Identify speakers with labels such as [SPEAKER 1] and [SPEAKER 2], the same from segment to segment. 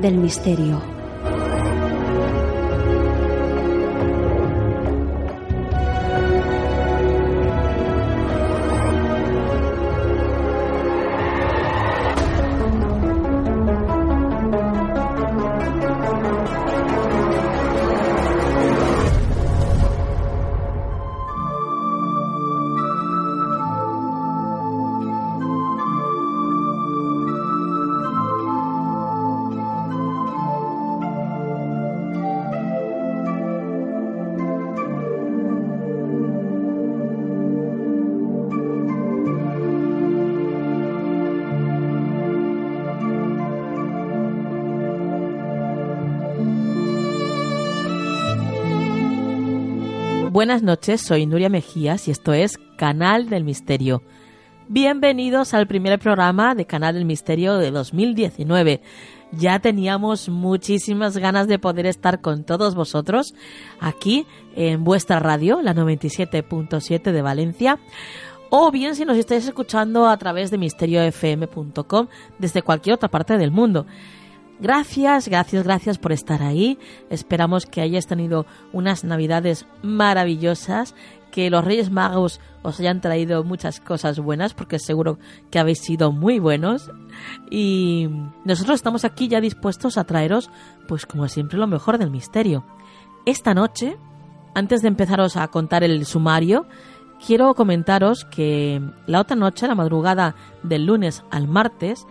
[SPEAKER 1] del misterio.
[SPEAKER 2] Buenas noches, soy Nuria Mejías y esto es Canal del Misterio. Bienvenidos al primer programa de Canal del Misterio de 2019. Ya teníamos muchísimas ganas de poder estar con todos vosotros aquí en vuestra radio, la 97.7 de Valencia, o bien si nos estáis escuchando a través de misteriofm.com desde cualquier otra parte del mundo. Gracias, gracias, gracias por estar ahí. Esperamos que hayáis tenido unas navidades maravillosas, que los Reyes Magos os hayan traído muchas cosas buenas, porque seguro que habéis sido muy buenos. Y nosotros estamos aquí ya dispuestos a traeros, pues como siempre, lo mejor del misterio. Esta noche, antes de empezaros a contar el sumario, quiero comentaros que la otra noche, la madrugada del lunes al martes,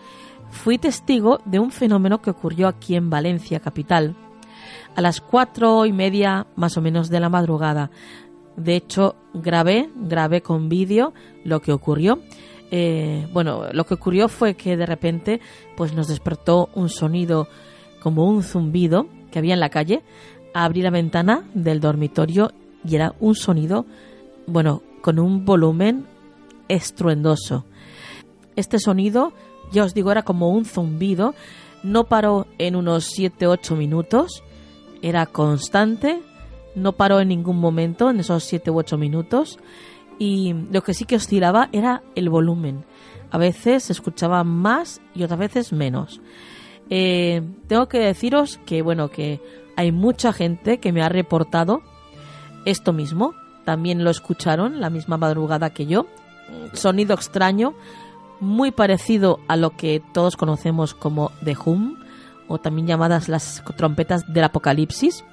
[SPEAKER 2] fui testigo de un fenómeno que ocurrió aquí en Valencia, capital, a las cuatro y media más o menos de la madrugada. De hecho, grabé, grabé con vídeo lo que ocurrió. Eh, bueno, lo que ocurrió fue que de repente pues nos despertó un sonido como un zumbido que había en la calle. Abrí la ventana del dormitorio y era un sonido, bueno, con un volumen estruendoso. Este sonido ya os digo, era como un zumbido, no paró en unos 7-8 minutos, era constante, no paró en ningún momento en esos 7 u 8 minutos y lo que sí que oscilaba era el volumen. A veces se escuchaba más y otras veces menos. Eh, tengo que deciros que bueno que hay mucha gente que me ha reportado esto mismo. También lo escucharon la misma madrugada que yo. Sonido extraño, muy parecido a lo que todos conocemos como The Hum, o también llamadas las trompetas del apocalipsis.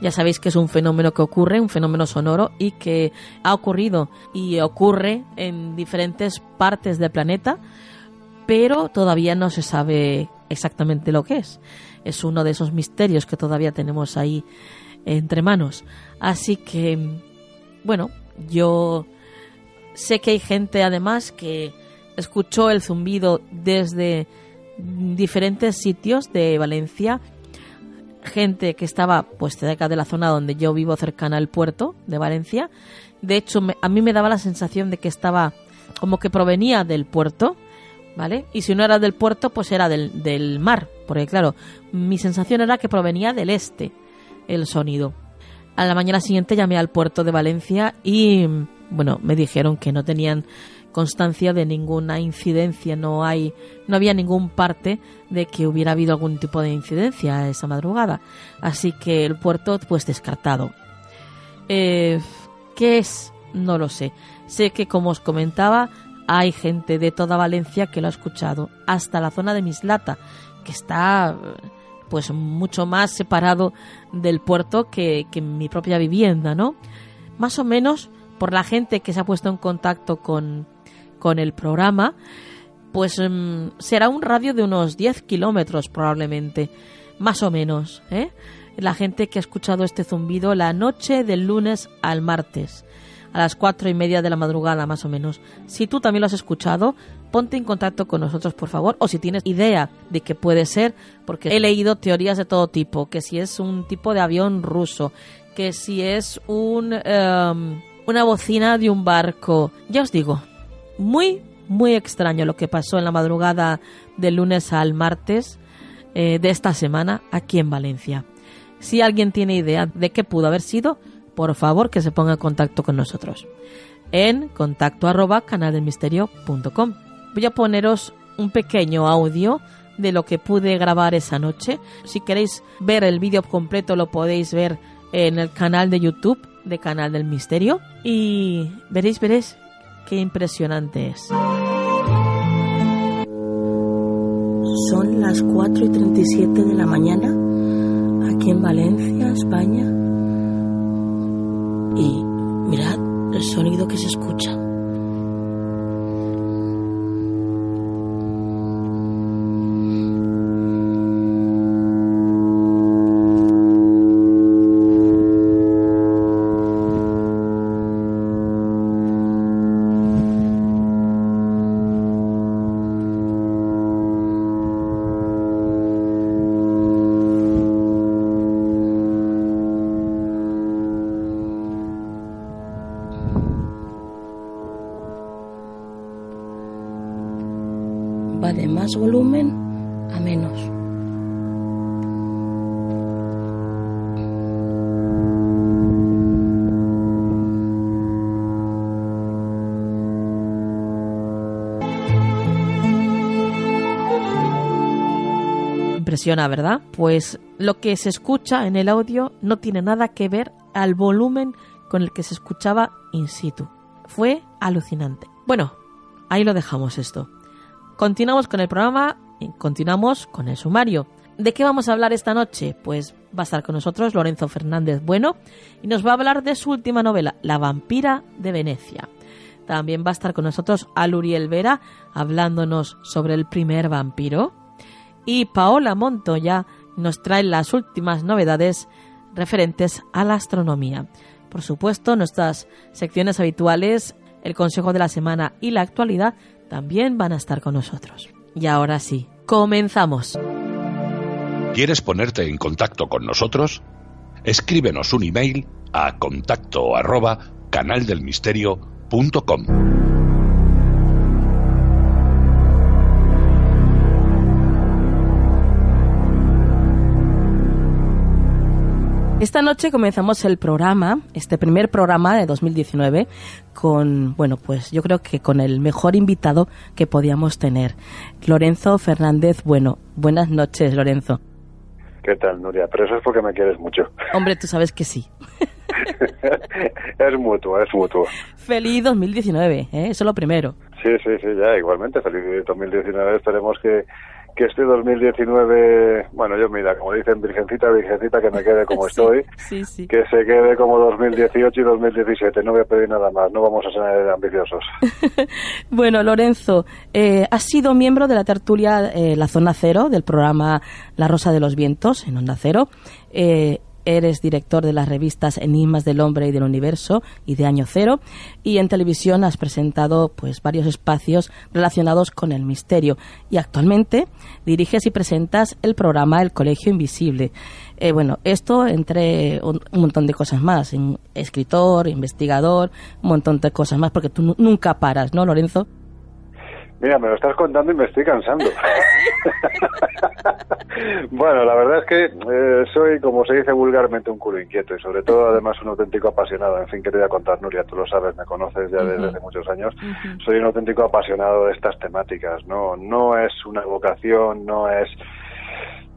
[SPEAKER 2] Ya sabéis que es un fenómeno que ocurre, un fenómeno sonoro y que ha ocurrido y ocurre en diferentes partes del planeta, pero todavía no se sabe exactamente lo que es. Es uno de esos misterios que todavía tenemos ahí entre manos. Así que, bueno, yo sé que hay gente además que escuchó el zumbido desde diferentes sitios de Valencia. gente que estaba pues cerca de la zona donde yo vivo, cercana al puerto de Valencia. De hecho, a mí me daba la sensación de que estaba como que provenía del puerto, ¿vale? Y si no era del puerto, pues era del, del mar, porque claro, mi sensación era que provenía del este el sonido. A la mañana siguiente llamé al puerto de Valencia y, bueno, me dijeron que no tenían constancia de ninguna incidencia, no hay, no había ningún parte de que hubiera habido algún tipo de incidencia esa madrugada, así que el puerto pues descartado. Eh, ¿Qué es? No lo sé. Sé que como os comentaba hay gente de toda Valencia que lo ha escuchado, hasta la zona de Mislata, que está pues mucho más separado del puerto que, que mi propia vivienda, ¿no? Más o menos por la gente que se ha puesto en contacto con, con el programa, pues mm, será un radio de unos 10 kilómetros probablemente, más o menos, ¿eh? La gente que ha escuchado este zumbido la noche del lunes al martes, a las cuatro y media de la madrugada más o menos. Si tú también lo has escuchado, ponte en contacto con nosotros, por favor, o si tienes idea de que puede ser, porque he leído teorías de todo tipo, que si es un tipo de avión ruso, que si es un, em, una bocina de un barco. Ya os digo, muy, muy extraño lo que pasó en la madrugada del lunes al martes eh, de esta semana aquí en Valencia. Si alguien tiene idea de qué pudo haber sido, por favor que se ponga en contacto con nosotros en contacto arroba canaldelmisterio.com. Voy a poneros un pequeño audio de lo que pude grabar esa noche. Si queréis ver el vídeo completo lo podéis ver en el canal de YouTube de Canal del Misterio y veréis, veréis qué impresionante es.
[SPEAKER 3] Son las 4 y 37 de la mañana aquí en Valencia, España. Y mirad el sonido que se escucha. De más volumen a menos.
[SPEAKER 2] Impresiona, ¿verdad? Pues lo que se escucha en el audio no tiene nada que ver al volumen con el que se escuchaba in situ. Fue alucinante. Bueno, ahí lo dejamos esto. Continuamos con el programa y continuamos con el sumario. ¿De qué vamos a hablar esta noche? Pues va a estar con nosotros Lorenzo Fernández Bueno y nos va a hablar de su última novela, La vampira de Venecia. También va a estar con nosotros Aluriel Vera hablándonos sobre el primer vampiro. Y Paola Montoya nos trae las últimas novedades referentes a la astronomía. Por supuesto, nuestras secciones habituales, el consejo de la semana y la actualidad también van a estar con nosotros. Y ahora sí, comenzamos.
[SPEAKER 4] ¿Quieres ponerte en contacto con nosotros? Escríbenos un email a contacto arroba canaldelmisterio.com.
[SPEAKER 2] Esta noche comenzamos el programa, este primer programa de 2019, con, bueno, pues yo creo que con el mejor invitado que podíamos tener, Lorenzo Fernández. Bueno, buenas noches, Lorenzo.
[SPEAKER 5] ¿Qué tal, Nuria? Pero eso es porque me quieres mucho.
[SPEAKER 2] Hombre, tú sabes que sí.
[SPEAKER 5] es mutuo, es mutuo.
[SPEAKER 2] Feliz 2019, ¿eh? eso es lo primero.
[SPEAKER 5] Sí, sí, sí, ya, igualmente, feliz 2019. Esperemos que que este 2019, bueno, yo mira, como dicen, virgencita, virgencita, que me quede como estoy, que se quede como 2018 y 2017, no voy a pedir nada más, no vamos a ser ambiciosos.
[SPEAKER 2] bueno, Lorenzo, eh, has sido miembro de la tertulia eh, La Zona Cero del programa La Rosa de los Vientos en Onda Cero. Eh, eres director de las revistas Enigmas del Hombre y del Universo y de Año Cero, y en televisión has presentado pues varios espacios relacionados con el misterio y actualmente diriges y presentas el programa El Colegio Invisible.
[SPEAKER 3] Eh, bueno, esto entre un, montón de cosas más, escritor, investigador, un montón de cosas más, porque tú nunca paras, ¿no, Lorenzo?
[SPEAKER 5] Mira, me lo estás contando y me estoy cansando. bueno, la verdad es que eh, soy, como se dice vulgarmente, un culo inquieto y sobre todo además un auténtico apasionado. En fin, que te voy a contar, Nuria, tú lo sabes, me conoces ya desde hace muchos años. Soy un auténtico apasionado de estas temáticas. No, no es una vocación, no es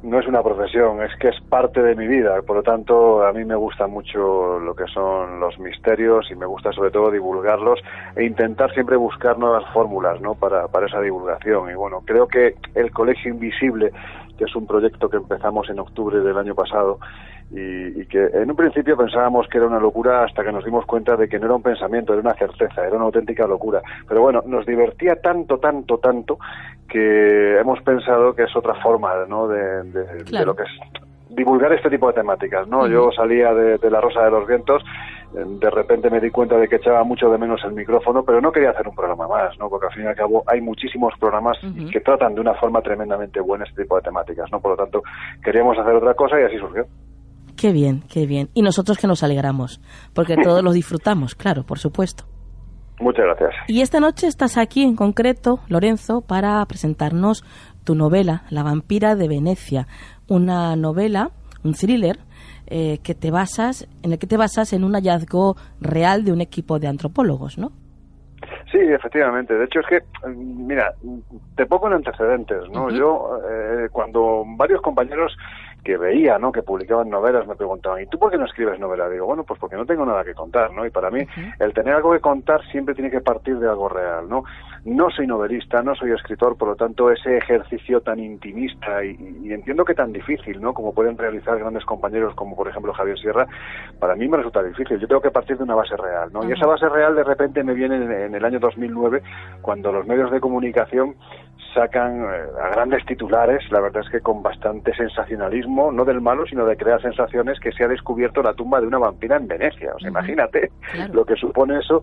[SPEAKER 5] no es una profesión, es que es parte de mi vida. Por lo tanto, a mí me gusta mucho lo que son los misterios y me gusta sobre todo divulgarlos e intentar siempre buscar nuevas fórmulas ¿no? para, para esa divulgación. Y bueno, creo que el Colegio Invisible, que es un proyecto que empezamos en octubre del año pasado, y, que en un principio pensábamos que era una locura hasta que nos dimos cuenta de que no era un pensamiento, era una certeza, era una auténtica locura. Pero bueno, nos divertía tanto, tanto, tanto que hemos pensado que es otra forma ¿no? de, lo que es divulgar este tipo de temáticas. ¿no? Yo salía de, La Rosa de los Vientos de repente me di cuenta de que echaba mucho de menos el micrófono, pero no quería hacer un programa más, ¿no? Porque al fin y al cabo hay muchísimos programas que tratan de una forma tremendamente buena este tipo de temáticas, ¿no? Por lo tanto, queríamos hacer otra cosa y así surgió.
[SPEAKER 3] Qué bien, qué bien. Y nosotros que nos alegramos, porque todos los disfrutamos, claro, por supuesto.
[SPEAKER 5] Muchas gracias.
[SPEAKER 3] Y esta noche estás aquí en concreto, Lorenzo, para presentarnos tu novela, La vampira de Venecia, una novela, un thriller eh, que te basas, en el que te basas en un hallazgo real de un equipo de antropólogos, ¿no?
[SPEAKER 5] Sí, efectivamente. De hecho, es que, mira, te pongo en antecedentes, ¿no? Yo, eh, cuando varios compañeros que veía, ¿no? Que publicaban novelas, me preguntaban, ¿y tú por qué no escribes novela? Digo, bueno, pues porque no tengo nada que contar, ¿no? Y para mí, el tener algo que contar siempre tiene que partir de algo real, ¿no? No soy novelista, no soy escritor, por lo tanto, ese ejercicio tan intimista y, entiendo que tan difícil, ¿no? Como pueden realizar grandes compañeros como, por ejemplo, Javier Sierra, para mí me resulta difícil. Yo tengo que partir de una base real, ¿no? Y esa base real de repente me viene en el año 2009, cuando los medios de comunicación sacan eh, a grandes titulares, la verdad es que con bastante sensacionalismo, no del malo, sino de crear sensaciones que se ha descubierto la tumba de una vampira en Venecia. O sea, imagínate lo que supone eso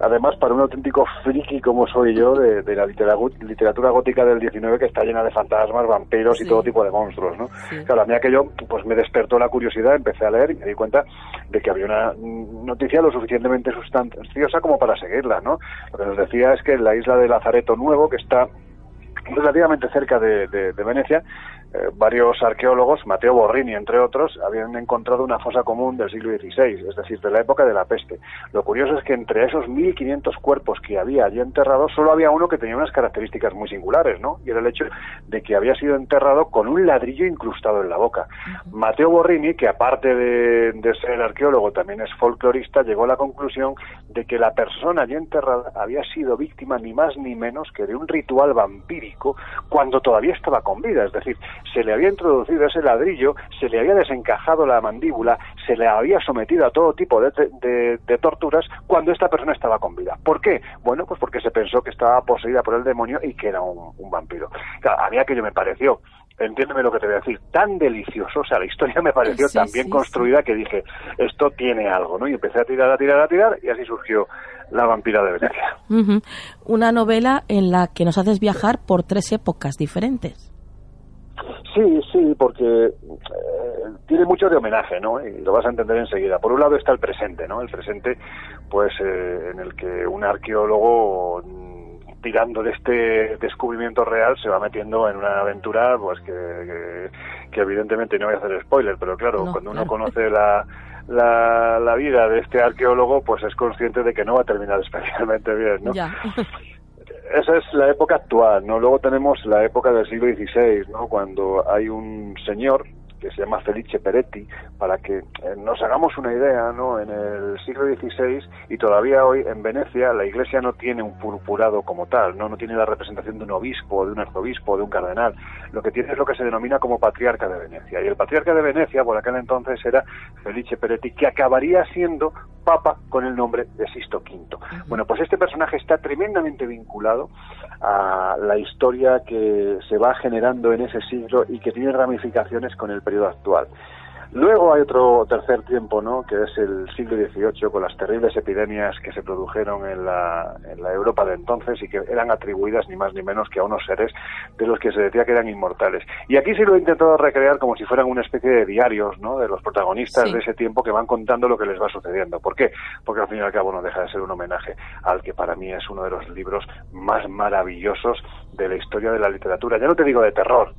[SPEAKER 5] además para un auténtico friki como soy yo de, la literatura gótica del 19 que está llena de fantasmas, vampiros y todo tipo de monstruos, ¿no? Claro, a mí aquello pues me despertó la curiosidad, empecé a leer y me di cuenta de que había una noticia lo suficientemente sustanciosa como para seguirla, ¿no? Lo que nos decía es que en la isla de Lazareto Nuevo, que está relativamente cerca de, Venecia, eh, varios arqueólogos, Mateo Borrini entre otros, habían encontrado una fosa común del siglo XVI, es decir, de la época de la peste. Lo curioso es que entre esos 1.500 cuerpos que había allí enterrados, solo había uno que tenía unas características muy singulares, ¿no? Y era el hecho de que había sido enterrado con un ladrillo incrustado en la boca. Mateo Borrini, que aparte de, de ser arqueólogo también es folclorista, llegó a la conclusión de que la persona allí enterrada había sido víctima ni más ni menos que de un ritual vampírico cuando todavía estaba con vida, es decir, se le había introducido ese ladrillo, se le había desencajado la mandíbula, se le había sometido a todo tipo de, torturas cuando esta persona estaba con vida. ¿Por qué? Bueno, pues porque se pensó que estaba poseída por el demonio y que era un, vampiro. Claro, a mí aquello me pareció entiéndeme lo que te voy a decir, tan delicioso, o sea, la historia me pareció tan bien construida que dije, esto tiene algo, ¿no? Y empecé a tirar, a tirar, a tirar, y así surgió La vampira de Venecia.
[SPEAKER 3] Una novela en la que nos haces viajar por tres épocas diferentes.
[SPEAKER 5] Sí, sí, porque eh, tiene mucho de homenaje, ¿no? Y lo vas a entender enseguida. Por un lado está el presente, ¿no? El presente, pues, eh, en el que un arqueólogo mm, tirando de este descubrimiento real se va metiendo en una aventura, pues, que, que, evidentemente no voy a hacer spoiler, pero claro, cuando uno conoce la, la, la vida de este arqueólogo, pues es consciente de que no va a terminar especialmente bien, ¿no? Ya. esa es la época actual, ¿no? Luego tenemos la época del siglo XVI, ¿no? Cuando hay un señor que se llama Felice Peretti, para que eh, nos hagamos una idea, ¿no? En el siglo XVI y todavía hoy en Venecia la Iglesia no tiene un purpurado como tal, no, no tiene la representación de un obispo, de un arzobispo, de un cardenal. Lo que tiene es lo que se denomina como patriarca de Venecia. Y el patriarca de Venecia, por aquel entonces, era Felice Peretti, que acabaría siendo papa con el nombre de Sisto V. Bueno, pues este personaje está tremendamente vinculado a la historia que se va generando en ese siglo y que tiene ramificaciones con el periodo actual. Luego hay otro tercer tiempo, ¿no? Que es el siglo XVIII, con las terribles epidemias que se produjeron en la, en la Europa de entonces y que eran atribuidas ni más ni menos que a unos seres de los que se decía que eran inmortales. Y aquí sí lo he intentado recrear como si fueran una especie de diarios, ¿no? De los protagonistas de ese tiempo que van contando lo que les va sucediendo. ¿Por qué? Porque al fin y al cabo no deja de ser un homenaje al que para mí es uno de los libros más maravillosos de la historia de la literatura. Ya no te digo de terror,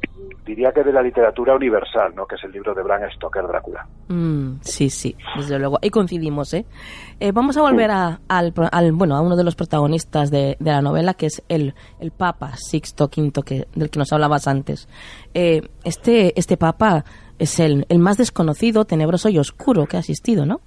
[SPEAKER 5] diría que de la literatura universal, ¿no? Que es el libro de Bram Stoker Drácula.
[SPEAKER 3] Mm, sí, sí, desde luego. Ahí coincidimos, ¿eh? eh vamos a volver a, al, bueno, a uno de los protagonistas de, la novela, que es el, el Papa Sixto V, que, del que nos hablabas antes. Eh, este, este Papa es el, el más desconocido, tenebroso y oscuro que ha existido, ¿no?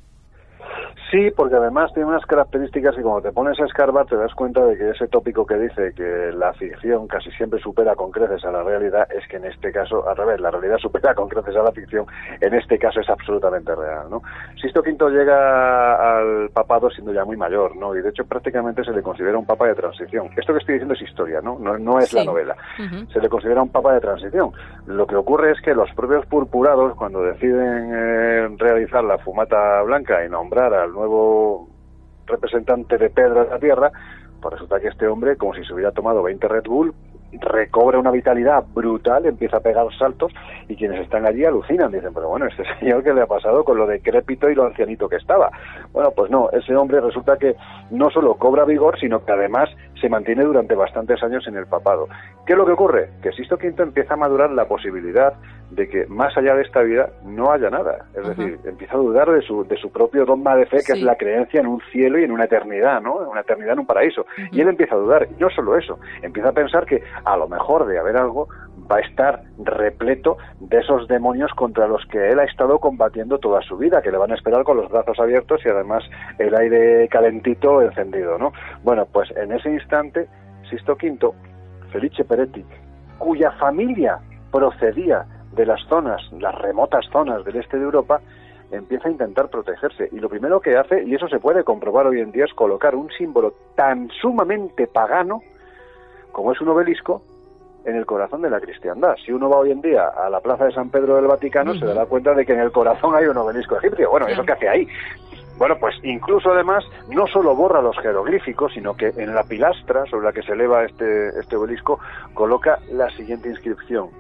[SPEAKER 5] Sí, porque además tiene unas características y cuando te pones a escarbar te das cuenta de que ese tópico que dice que la ficción casi siempre supera con creces a la realidad es que en este caso, al revés, la realidad supera con creces a la ficción, en este caso es absolutamente real, ¿no? Sisto V llega al papado siendo ya muy mayor, ¿no? Y de hecho prácticamente se le considera un papa de transición. Esto que estoy diciendo es historia, ¿no? No, es la novela. Se le considera un papa de transición. Lo que ocurre es que los propios purpurados, cuando deciden eh, realizar la fumata blanca y nombrar al nuevo representante de Pedro de la Tierra, pues resulta que este hombre, como si se hubiera tomado 20 Red Bull, recobra una vitalidad brutal, empieza a pegar saltos y quienes están allí alucinan, dicen, pero bueno, este señor qué le ha pasado con lo decrépito y lo ancianito que estaba. Bueno, pues no, ese hombre resulta que no solo cobra vigor, sino que además se mantiene durante bastantes años en el papado. ¿Qué es lo que ocurre? Que Sisto V empieza a madurar la posibilidad de que más allá de esta vida no haya nada. Es decir, empieza a dudar de su, de su propio dogma de fe, que es la creencia en un cielo y en una eternidad, ¿no? En una eternidad en un paraíso. Y él empieza a dudar. Y no solo eso, empieza a pensar que a lo mejor de haber algo va a estar repleto de esos demonios contra los que él ha estado combatiendo toda su vida, que le van a esperar con los brazos abiertos y además el aire calentito encendido, ¿no? Bueno, pues en ese instante, Sisto V, Felice Peretti, cuya familia procedía de las zonas, las remotas zonas del este de Europa, empieza a intentar protegerse. Y lo primero que hace, y eso se puede comprobar hoy en día, es colocar un símbolo tan sumamente pagano como es un obelisco en el corazón de la cristiandad. Si uno va hoy en día a la plaza de San Pedro del Vaticano, se dará cuenta de que en el corazón hay un obelisco egipcio. Bueno, ¿eso qué hace ahí? Bueno, pues incluso además no solo borra los jeroglíficos, sino que en la pilastra sobre la que se eleva este, este obelisco coloca la siguiente inscripción.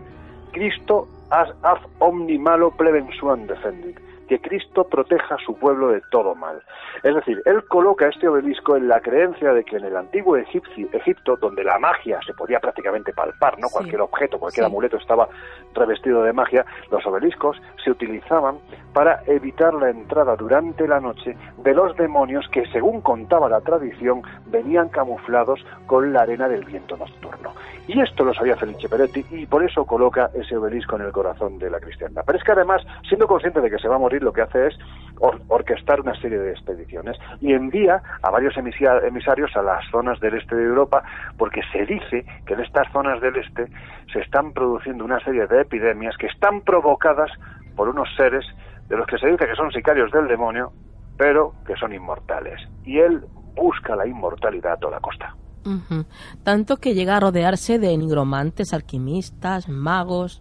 [SPEAKER 5] Cristo as af omni malo prevensuan defendit que Cristo proteja a su pueblo de todo mal. Es decir, él coloca este obelisco en la creencia de que en el antiguo Egipto, donde la magia se podía prácticamente palpar, ¿no? Cualquier objeto, cualquier amuleto estaba revestido de magia, los obeliscos se utilizaban para evitar la entrada durante la noche de los demonios que, según contaba la tradición, venían camuflados con la arena del viento nocturno. Y esto lo sabía Felice Peretti y por eso coloca ese obelisco en el corazón de la cristiandad. Pero es que además, siendo consciente de que se va a morir, lo que hace es orquestar una serie de expediciones y envía a varios emisarios a las zonas del este de Europa porque se dice que en estas zonas del este se están produciendo una serie de epidemias que están provocadas por unos seres de los que se dice que son sicarios del demonio, pero que son inmortales. Y él busca la inmortalidad a toda costa.
[SPEAKER 3] Tanto que llega a rodearse de nigromantes, alquimistas, magos.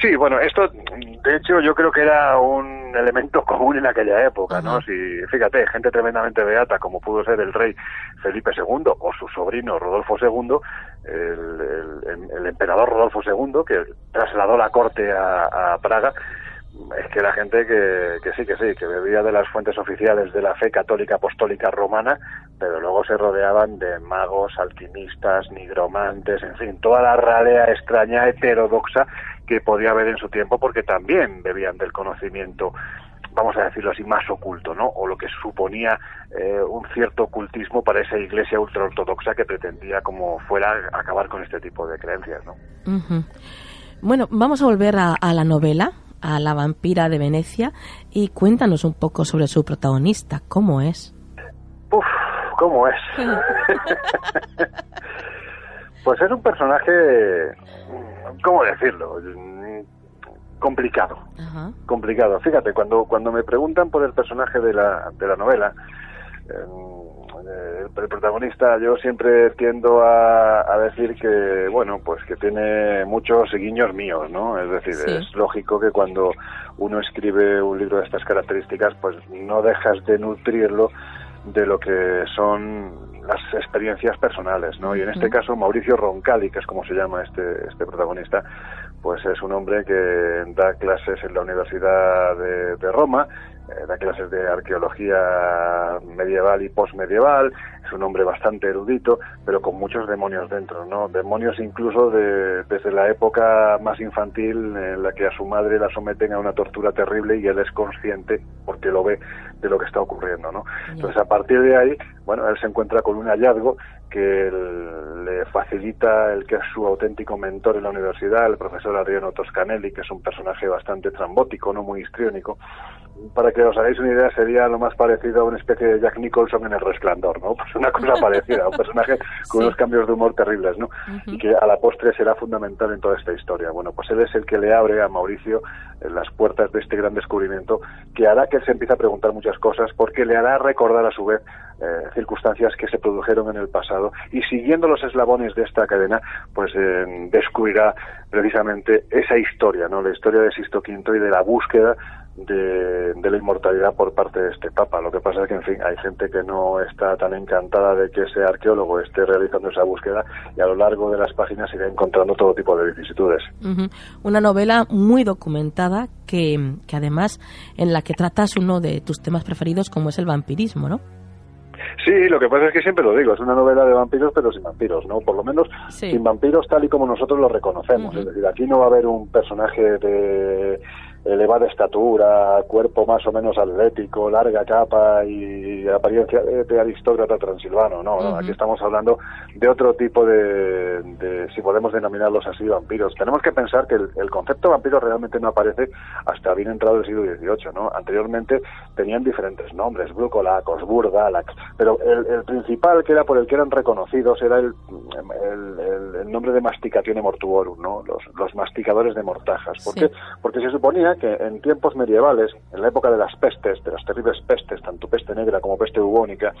[SPEAKER 5] Sí, bueno, esto, de hecho, yo creo que era un elemento común en aquella época, ¿no? Si, fíjate, gente tremendamente beata, como pudo ser el rey Felipe II o su sobrino Rodolfo II, el, emperador Rodolfo II, que trasladó la corte a Praga, es que la gente que, que, sí, que sí, que bebía de las fuentes oficiales de la fe católica apostólica romana, pero luego se rodeaban de magos, alquimistas, nigromantes, en fin, toda la ralea extraña heterodoxa que podía haber en su tiempo, porque también bebían del conocimiento vamos a decirlo así, más oculto, ¿no? O lo que suponía eh, un cierto ocultismo para esa iglesia ultraortodoxa que pretendía, como fuera, acabar con este tipo de creencias, ¿no?
[SPEAKER 3] Bueno, vamos a volver a la novela, a la vampira de Venecia y cuéntanos un poco sobre su protagonista, ¿cómo es?
[SPEAKER 5] Uf, ¿cómo es? pues es un personaje, ¿cómo decirlo? Complicado, complicado. Fíjate, cuando, cuando me preguntan por el personaje de la, de la novela, em, el, protagonista yo siempre tiendo a, decir que, bueno, pues que tiene muchos guiños míos, ¿no? Es decir, es lógico que cuando uno escribe un libro de estas características, pues no dejas de nutrirlo de lo que son las experiencias personales, ¿no? Y en este caso Mauricio Roncalli, que es como se llama este, este protagonista, pues es un hombre que da clases en la Universidad de, de Roma eh, da clases de arqueología medieval y postmedieval, es un hombre bastante erudito, pero con muchos demonios dentro, ¿no? Demonios incluso de, desde la época más infantil en la que a su madre la someten a una tortura terrible y él es consciente, porque lo ve, de lo que está ocurriendo, ¿no? Entonces, a partir de ahí, bueno, él se encuentra con un hallazgo que le facilita el que es su auténtico mentor en la universidad, el profesor Adriano Toscanelli, que es un personaje bastante trambótico, no muy histriónico, para que os hagáis una idea, sería lo más parecido a una especie de Jack Nicholson en El Resplandor, ¿no? Pues una cosa parecida, un personaje con unos cambios de humor terribles, ¿no? Y que a la postre será fundamental en toda esta historia. Bueno, pues él es el que le abre a Mauricio eh, las puertas de este gran descubrimiento que hará que él se empiece a preguntar muchas cosas, porque le hará recordar a su vez eh, circunstancias que se produjeron en el pasado y siguiendo los eslabones de esta cadena, pues eh, descubrirá precisamente esa historia, ¿no? La historia de Sisto V y de la búsqueda de, la inmortalidad por parte de este Papa. Lo que pasa es que, en fin, hay gente que no está tan encantada de que ese arqueólogo esté realizando esa búsqueda y a lo largo de las páginas irá encontrando todo tipo de vicisitudes.
[SPEAKER 3] Una novela muy documentada que, que además en la que tratas uno de tus temas preferidos como es el vampirismo, ¿no?
[SPEAKER 5] Sí, lo que pasa es que siempre lo digo, es una novela de vampiros pero sin vampiros, ¿no? Por lo menos sin vampiros tal y como nosotros lo reconocemos. Es decir, aquí no va a haber un personaje de elevada estatura, cuerpo más o menos atlético, larga capa y apariencia de, aristócrata transilvano. No, aquí estamos hablando de otro tipo de, si podemos denominarlos así, vampiros. Tenemos que pensar que el, concepto vampiro realmente no aparece hasta bien entrado el siglo XVIII. ¿no? Anteriormente tenían diferentes nombres, Brucolacos, Burgalax, pero el, principal que era por el que eran reconocidos era el, el, nombre de Masticatione Mortuorum, ¿no? los, los masticadores de mortajas. ¿Por qué? Porque se suponía que en tiempos medievales, en la época de las pestes, de las terribles pestes, tanto peste negra como peste bubónica,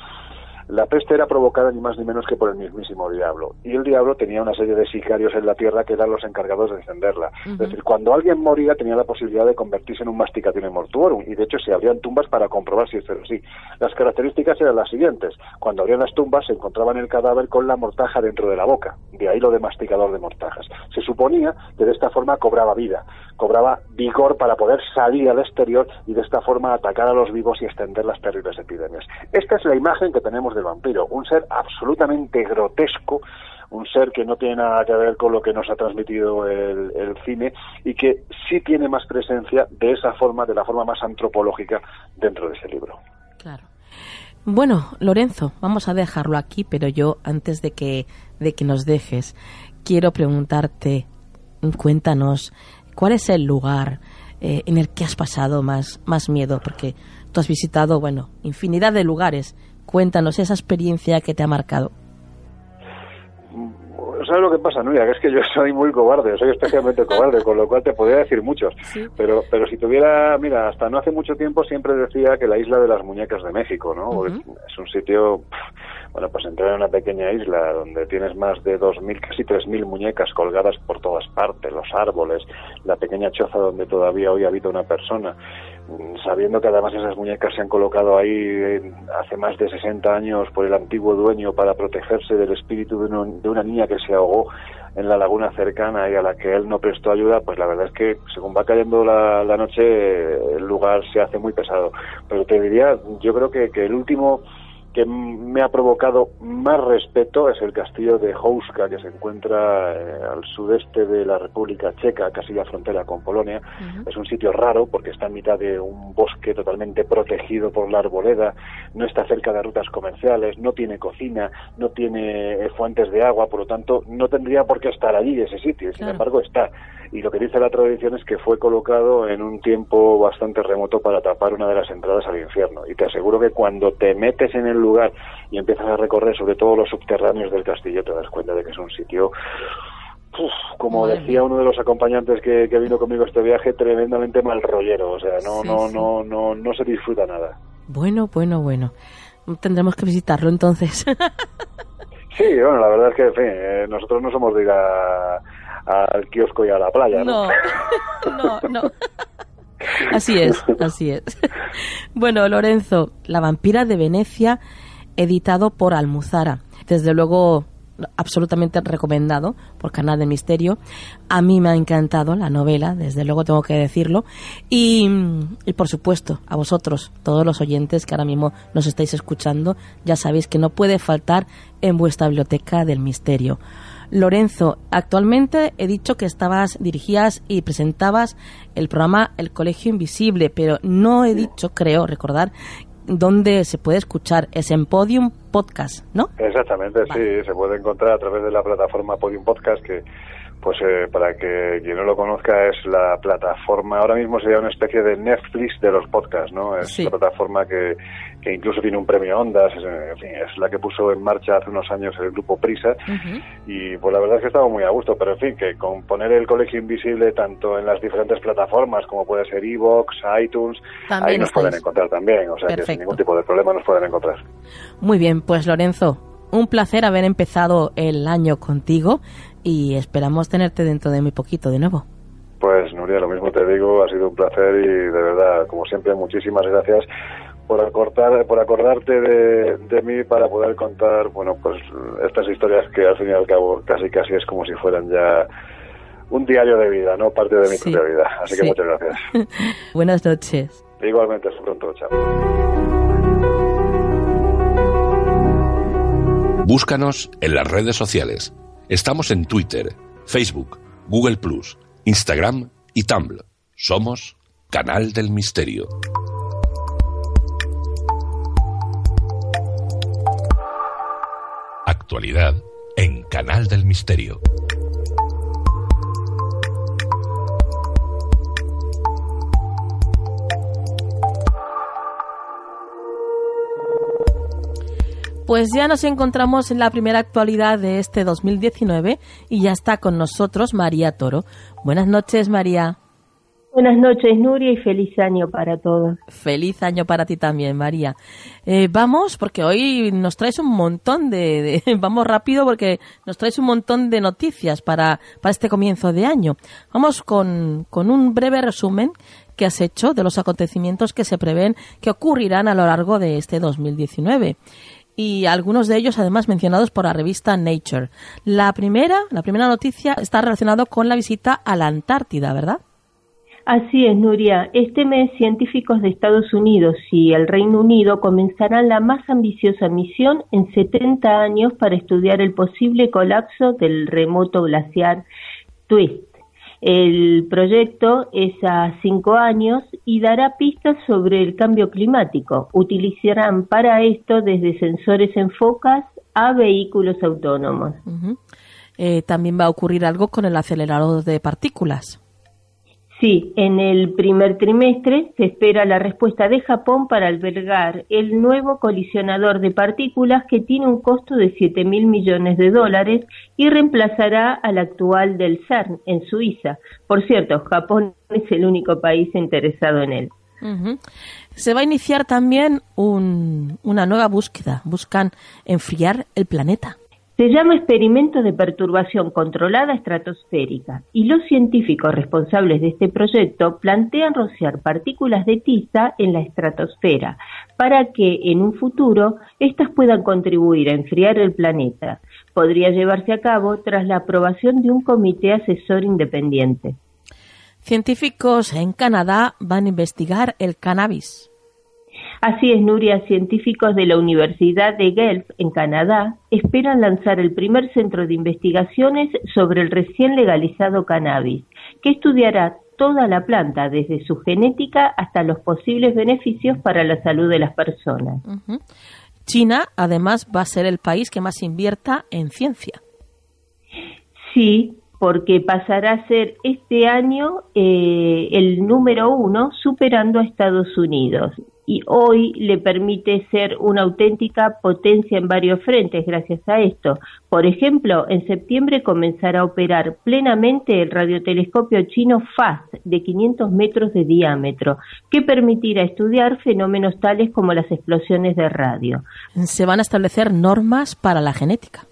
[SPEAKER 5] la peste era provocada ni más ni menos que por el mismísimo diablo. Y el diablo tenía una serie de sicarios en la tierra que eran los encargados de encenderla. Es decir, cuando alguien moría tenía la posibilidad de convertirse en un masticatione mortuorum. Y de hecho se abrían tumbas para comprobar si esto era así. Las características eran las siguientes. Cuando abrían las tumbas se encontraban el cadáver con la mortaja dentro de la boca. De ahí lo de masticador de mortajas. Se suponía que de esta forma cobraba vida, cobraba vigor para poder salir al exterior y de esta forma atacar a los vivos y extender las terribles epidemias. Esta es la imagen que tenemos del vampiro, un ser absolutamente grotesco, un ser que no tiene nada que ver con lo que nos ha transmitido el, cine y que sí tiene más presencia de esa forma, de la forma más antropológica dentro de ese libro.
[SPEAKER 3] Claro. Bueno, Lorenzo, vamos a dejarlo aquí, pero yo antes de que, de que nos dejes, quiero preguntarte, cuéntanos, ¿cuál es el lugar eh, en el que has pasado más, más miedo? Porque tú has visitado, bueno, infinidad de lugares, Cuéntanos esa experiencia que te ha marcado.
[SPEAKER 5] ¿Sabes lo que pasa, Nuria? Que es que yo soy muy cobarde, soy especialmente cobarde, con lo cual te podría decir muchos. Pero, pero si tuviera, mira, hasta no hace mucho tiempo siempre decía que la isla de las muñecas de México, ¿no? Es un sitio, bueno, pues entrar en una pequeña isla donde tienes más de 2.000, casi 3.000 muñecas colgadas por todas partes, los árboles, la pequeña choza donde todavía hoy habita una persona sabiendo que además esas muñecas se han colocado ahí hace más de 60 años por el antiguo dueño para protegerse del espíritu de, una niña que se ahogó en la laguna cercana y a la que él no prestó ayuda, pues la verdad es que según va cayendo la, noche el lugar se hace muy pesado. Pero te diría, yo creo que, que el último que me ha provocado más respeto es el castillo de Houska, que se encuentra eh, al sudeste de la República Checa, casi la frontera con Polonia. Es un sitio raro porque está en mitad de un bosque totalmente protegido por la arboleda, no está cerca de rutas comerciales, no tiene cocina, no tiene eh, fuentes de agua, por lo tanto no tendría por qué estar allí ese sitio, sin embargo está. Y lo que dice la tradición es que fue colocado en un tiempo bastante remoto para tapar una de las entradas al infierno. Y te aseguro que cuando te metes en el lugar y empiezas a recorrer sobre todo los subterráneos del castillo, te das cuenta de que es un sitio como decía uno de los acompañantes que, vino conmigo este viaje, tremendamente mal rollero, o sea, no, no, no, no, no se disfruta nada.
[SPEAKER 3] Bueno, bueno, bueno.
[SPEAKER 2] Tendremos que visitarlo entonces.
[SPEAKER 5] sí, bueno, la verdad es que, en fin, eh, nosotros no somos de ir al kiosco y a la playa,
[SPEAKER 2] ¿no? No, no, no. Así es, así es. Bueno, Lorenzo, La vampira de Venecia, editado por Almuzara. Desde luego, absolutamente recomendado por Canal de Misterio. A mí me ha encantado la novela, desde luego tengo que decirlo. Y, y, por supuesto, a vosotros, todos los oyentes que ahora mismo nos estáis escuchando, ya sabéis que no puede faltar en vuestra biblioteca del misterio. Lorenzo, actualmente he dicho que estabas, dirigías y presentabas el programa El Colegio Invisible, pero no he dicho, creo recordar, dónde se puede escuchar. Es en Podium Podcast, ¿no?
[SPEAKER 5] Exactamente, sí, se puede encontrar a través de la plataforma Podium Podcast que pues eh, para que quien no lo conozca es la plataforma, ahora mismo sería una especie de Netflix de los podcasts, ¿no? Es la plataforma que, que incluso tiene un premio Ondas, es, en fin, es la que puso en marcha hace unos años el grupo Prisa. Y pues la verdad es que estaba muy a gusto, pero en fin, que con poner el Colegio Invisible tanto en las diferentes plataformas como puede ser Evox, iTunes, ahí nos pueden encontrar también, o sea que sin ningún tipo de problema nos pueden encontrar.
[SPEAKER 2] Muy bien, pues Lorenzo, un placer haber empezado el año contigo y esperamos tenerte dentro de muy poquito de nuevo.
[SPEAKER 5] Pues Nuria, lo mismo te digo, ha sido un placer y de verdad, como siempre, muchísimas gracias por acortar, por acordarte de, mí para poder contar, bueno, pues estas historias que al fin y al cabo casi casi es como si fueran ya un diario de vida, ¿no? Parte de mi propia vida. Así que muchas gracias.
[SPEAKER 2] Buenas noches.
[SPEAKER 5] Igualmente, hasta pronto, chao.
[SPEAKER 4] Búscanos en las redes sociales Estamos en Twitter, Facebook, Google Plus, Instagram y Tumblr. Somos Canal del Misterio. Actualidad en Canal del Misterio.
[SPEAKER 2] Pues ya nos encontramos en la primera actualidad de este 2019 y ya está con nosotros María Toro. Buenas noches, María.
[SPEAKER 6] Buenas noches, Nuria, y feliz año para todos.
[SPEAKER 2] Feliz año para ti también, María. Eh, vamos, porque hoy nos traes un montón de, Vamos rápido porque nos traes un montón de noticias para, para este comienzo de año. Vamos con, con un breve resumen que has hecho de los acontecimientos que se prevén que ocurrirán a lo largo de este 2019 y algunos de ellos además mencionados por la revista Nature. La primera, la primera noticia está relacionada con la visita a la Antártida, ¿verdad?
[SPEAKER 6] Así es, Nuria. Este mes científicos de Estados Unidos y el Reino Unido comenzarán la más ambiciosa misión en 70 años para estudiar el posible colapso del remoto glaciar Twist el proyecto es a cinco años y dará pistas sobre el cambio climático. Utilizarán para esto desde sensores en focas a vehículos autónomos.
[SPEAKER 2] Eh, también va a ocurrir algo con el acelerador de partículas.
[SPEAKER 6] Sí, en el primer trimestre se espera la respuesta de Japón para albergar el nuevo colisionador de partículas que tiene un costo de 7 mil millones de dólares y reemplazará al actual del CERN en Suiza. Por cierto, Japón es el único país interesado en él.
[SPEAKER 2] Se va a iniciar también una nueva búsqueda. Buscan enfriar el planeta.
[SPEAKER 6] Se llama experimento de perturbación controlada estratosférica y los científicos responsables de este proyecto plantean rociar partículas de tiza en la estratosfera para que en un futuro éstas puedan contribuir a enfriar el planeta. Podría llevarse a cabo tras la aprobación de un comité asesor independiente.
[SPEAKER 2] Científicos en Canadá van a investigar el cannabis.
[SPEAKER 6] Así es, Nuria, científicos de la Universidad de Guelph, en Canadá, esperan lanzar el primer centro de investigaciones sobre el recién legalizado cannabis, que estudiará toda la planta, desde su genética hasta los posibles beneficios para la salud de las personas.
[SPEAKER 2] China, además, va a ser el país que más invierta en ciencia.
[SPEAKER 6] Sí, porque pasará a ser este año eh, el número uno, superando a Estados Unidos. Y hoy le permite ser una auténtica potencia en varios frentes gracias a esto. Por ejemplo, en septiembre comenzará a operar plenamente el radiotelescopio chino FAST de 500 metros de diámetro, que permitirá estudiar fenómenos tales como las explosiones de radio.
[SPEAKER 2] Se van a establecer normas para la genética.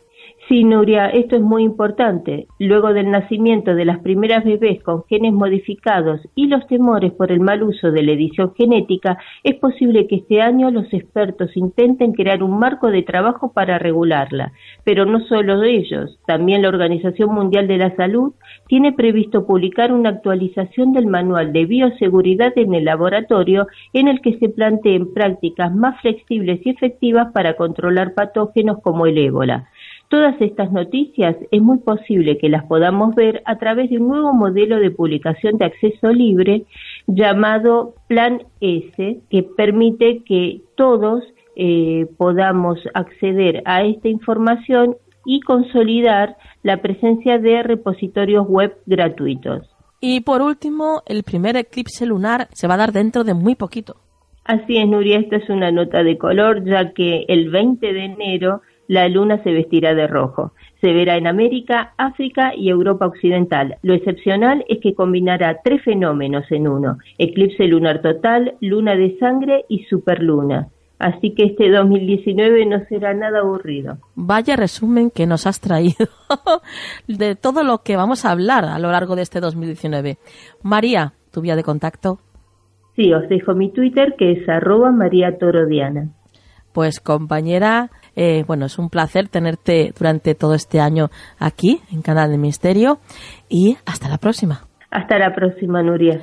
[SPEAKER 6] Sí, Nuria, esto es muy importante. Luego del nacimiento de las primeras bebés con genes modificados y los temores por el mal uso de la edición genética, es posible que este año los expertos intenten crear un marco de trabajo para regularla. Pero no solo ellos, también la Organización Mundial de la Salud tiene previsto publicar una actualización del manual de bioseguridad en el laboratorio en el que se planteen prácticas más flexibles y efectivas para controlar patógenos como el ébola. Todas estas noticias es muy posible que las podamos ver a través de un nuevo modelo de publicación de acceso libre llamado Plan S, que permite que todos eh, podamos acceder a esta información y consolidar la presencia de repositorios web gratuitos.
[SPEAKER 2] Y por último, el primer eclipse lunar se va a dar dentro de muy poquito.
[SPEAKER 6] Así es, Nuria, esta es una nota de color, ya que el 20 de enero la luna se vestirá de rojo. Se verá en América, África y Europa Occidental. Lo excepcional es que combinará tres fenómenos en uno, eclipse lunar total, luna de sangre y superluna. Así que este 2019 no será nada aburrido.
[SPEAKER 2] Vaya resumen que nos has traído de todo lo que vamos a hablar a lo largo de este 2019. María, tu vía de contacto.
[SPEAKER 6] Sí, os dejo mi Twitter que es arroba María Torodiana.
[SPEAKER 2] Pues compañera, eh, bueno, es un placer tenerte durante todo este año aquí en Canal de Misterio y hasta la próxima.
[SPEAKER 6] Hasta la próxima, Nuria.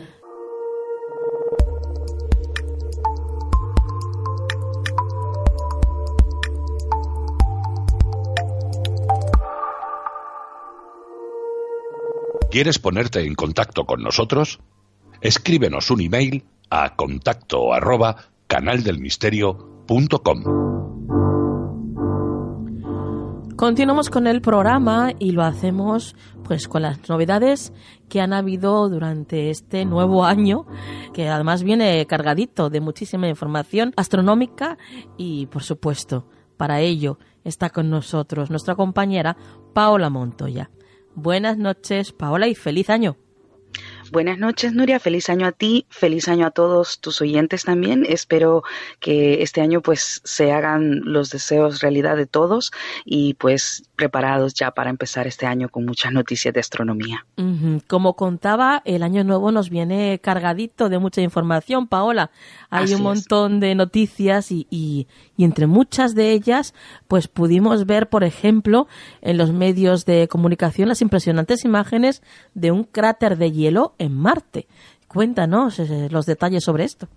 [SPEAKER 4] ¿Quieres ponerte en contacto con nosotros? Escríbenos un email a contacto arroba canaldelmisterio.com.
[SPEAKER 2] Continuamos con el programa y lo hacemos pues con las novedades que han habido durante este nuevo año, que además viene cargadito de muchísima información astronómica y por supuesto, para ello está con nosotros nuestra compañera Paola Montoya. Buenas noches, Paola, y feliz año.
[SPEAKER 7] Buenas noches, Nuria. Feliz año a ti, feliz año a todos tus oyentes también. Espero que este año pues se hagan los deseos realidad de todos y pues preparados ya para empezar este año con muchas noticias de astronomía.
[SPEAKER 2] Como contaba, el año nuevo nos viene cargadito de mucha información, Paola. Hay un montón de noticias y, y, y entre muchas de ellas pues pudimos ver, por ejemplo, en los medios de comunicación las impresionantes imágenes de un cráter de hielo en Marte. Cuéntanos eh, los detalles sobre esto.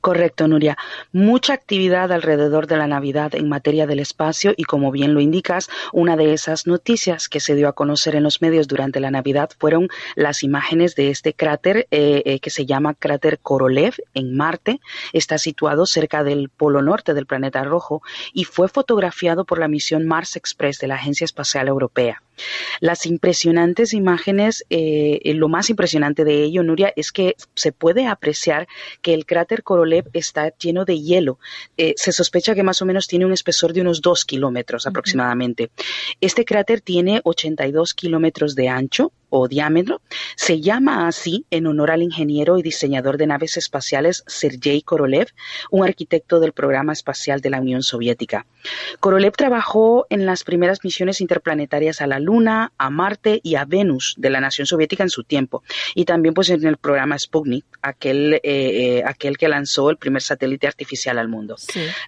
[SPEAKER 7] Correcto, Nuria. Mucha actividad alrededor de la Navidad en materia del espacio y como bien lo indicas, una de esas noticias que se dio a conocer en los medios durante la Navidad fueron las imágenes de este cráter eh, eh, que se llama cráter Korolev en Marte. Está situado cerca del polo norte del planeta rojo y fue fotografiado por la misión Mars Express de la Agencia Espacial Europea. Las impresionantes imágenes, eh, lo más impresionante de ello, Nuria, es que se puede apreciar que el cráter Korolev está lleno de hielo. Eh, se sospecha que más o menos tiene un espesor de unos dos kilómetros aproximadamente. Este cráter tiene 82 kilómetros de ancho, o diámetro, se llama así en honor al ingeniero y diseñador de naves espaciales Sergei Korolev, un arquitecto del programa espacial de la Unión Soviética. Korolev trabajó en las primeras misiones interplanetarias a la Luna, a Marte y a Venus de la nación soviética en su tiempo, y también pues en el programa Sputnik, aquel, eh, eh, aquel que lanzó el primer satélite artificial al mundo.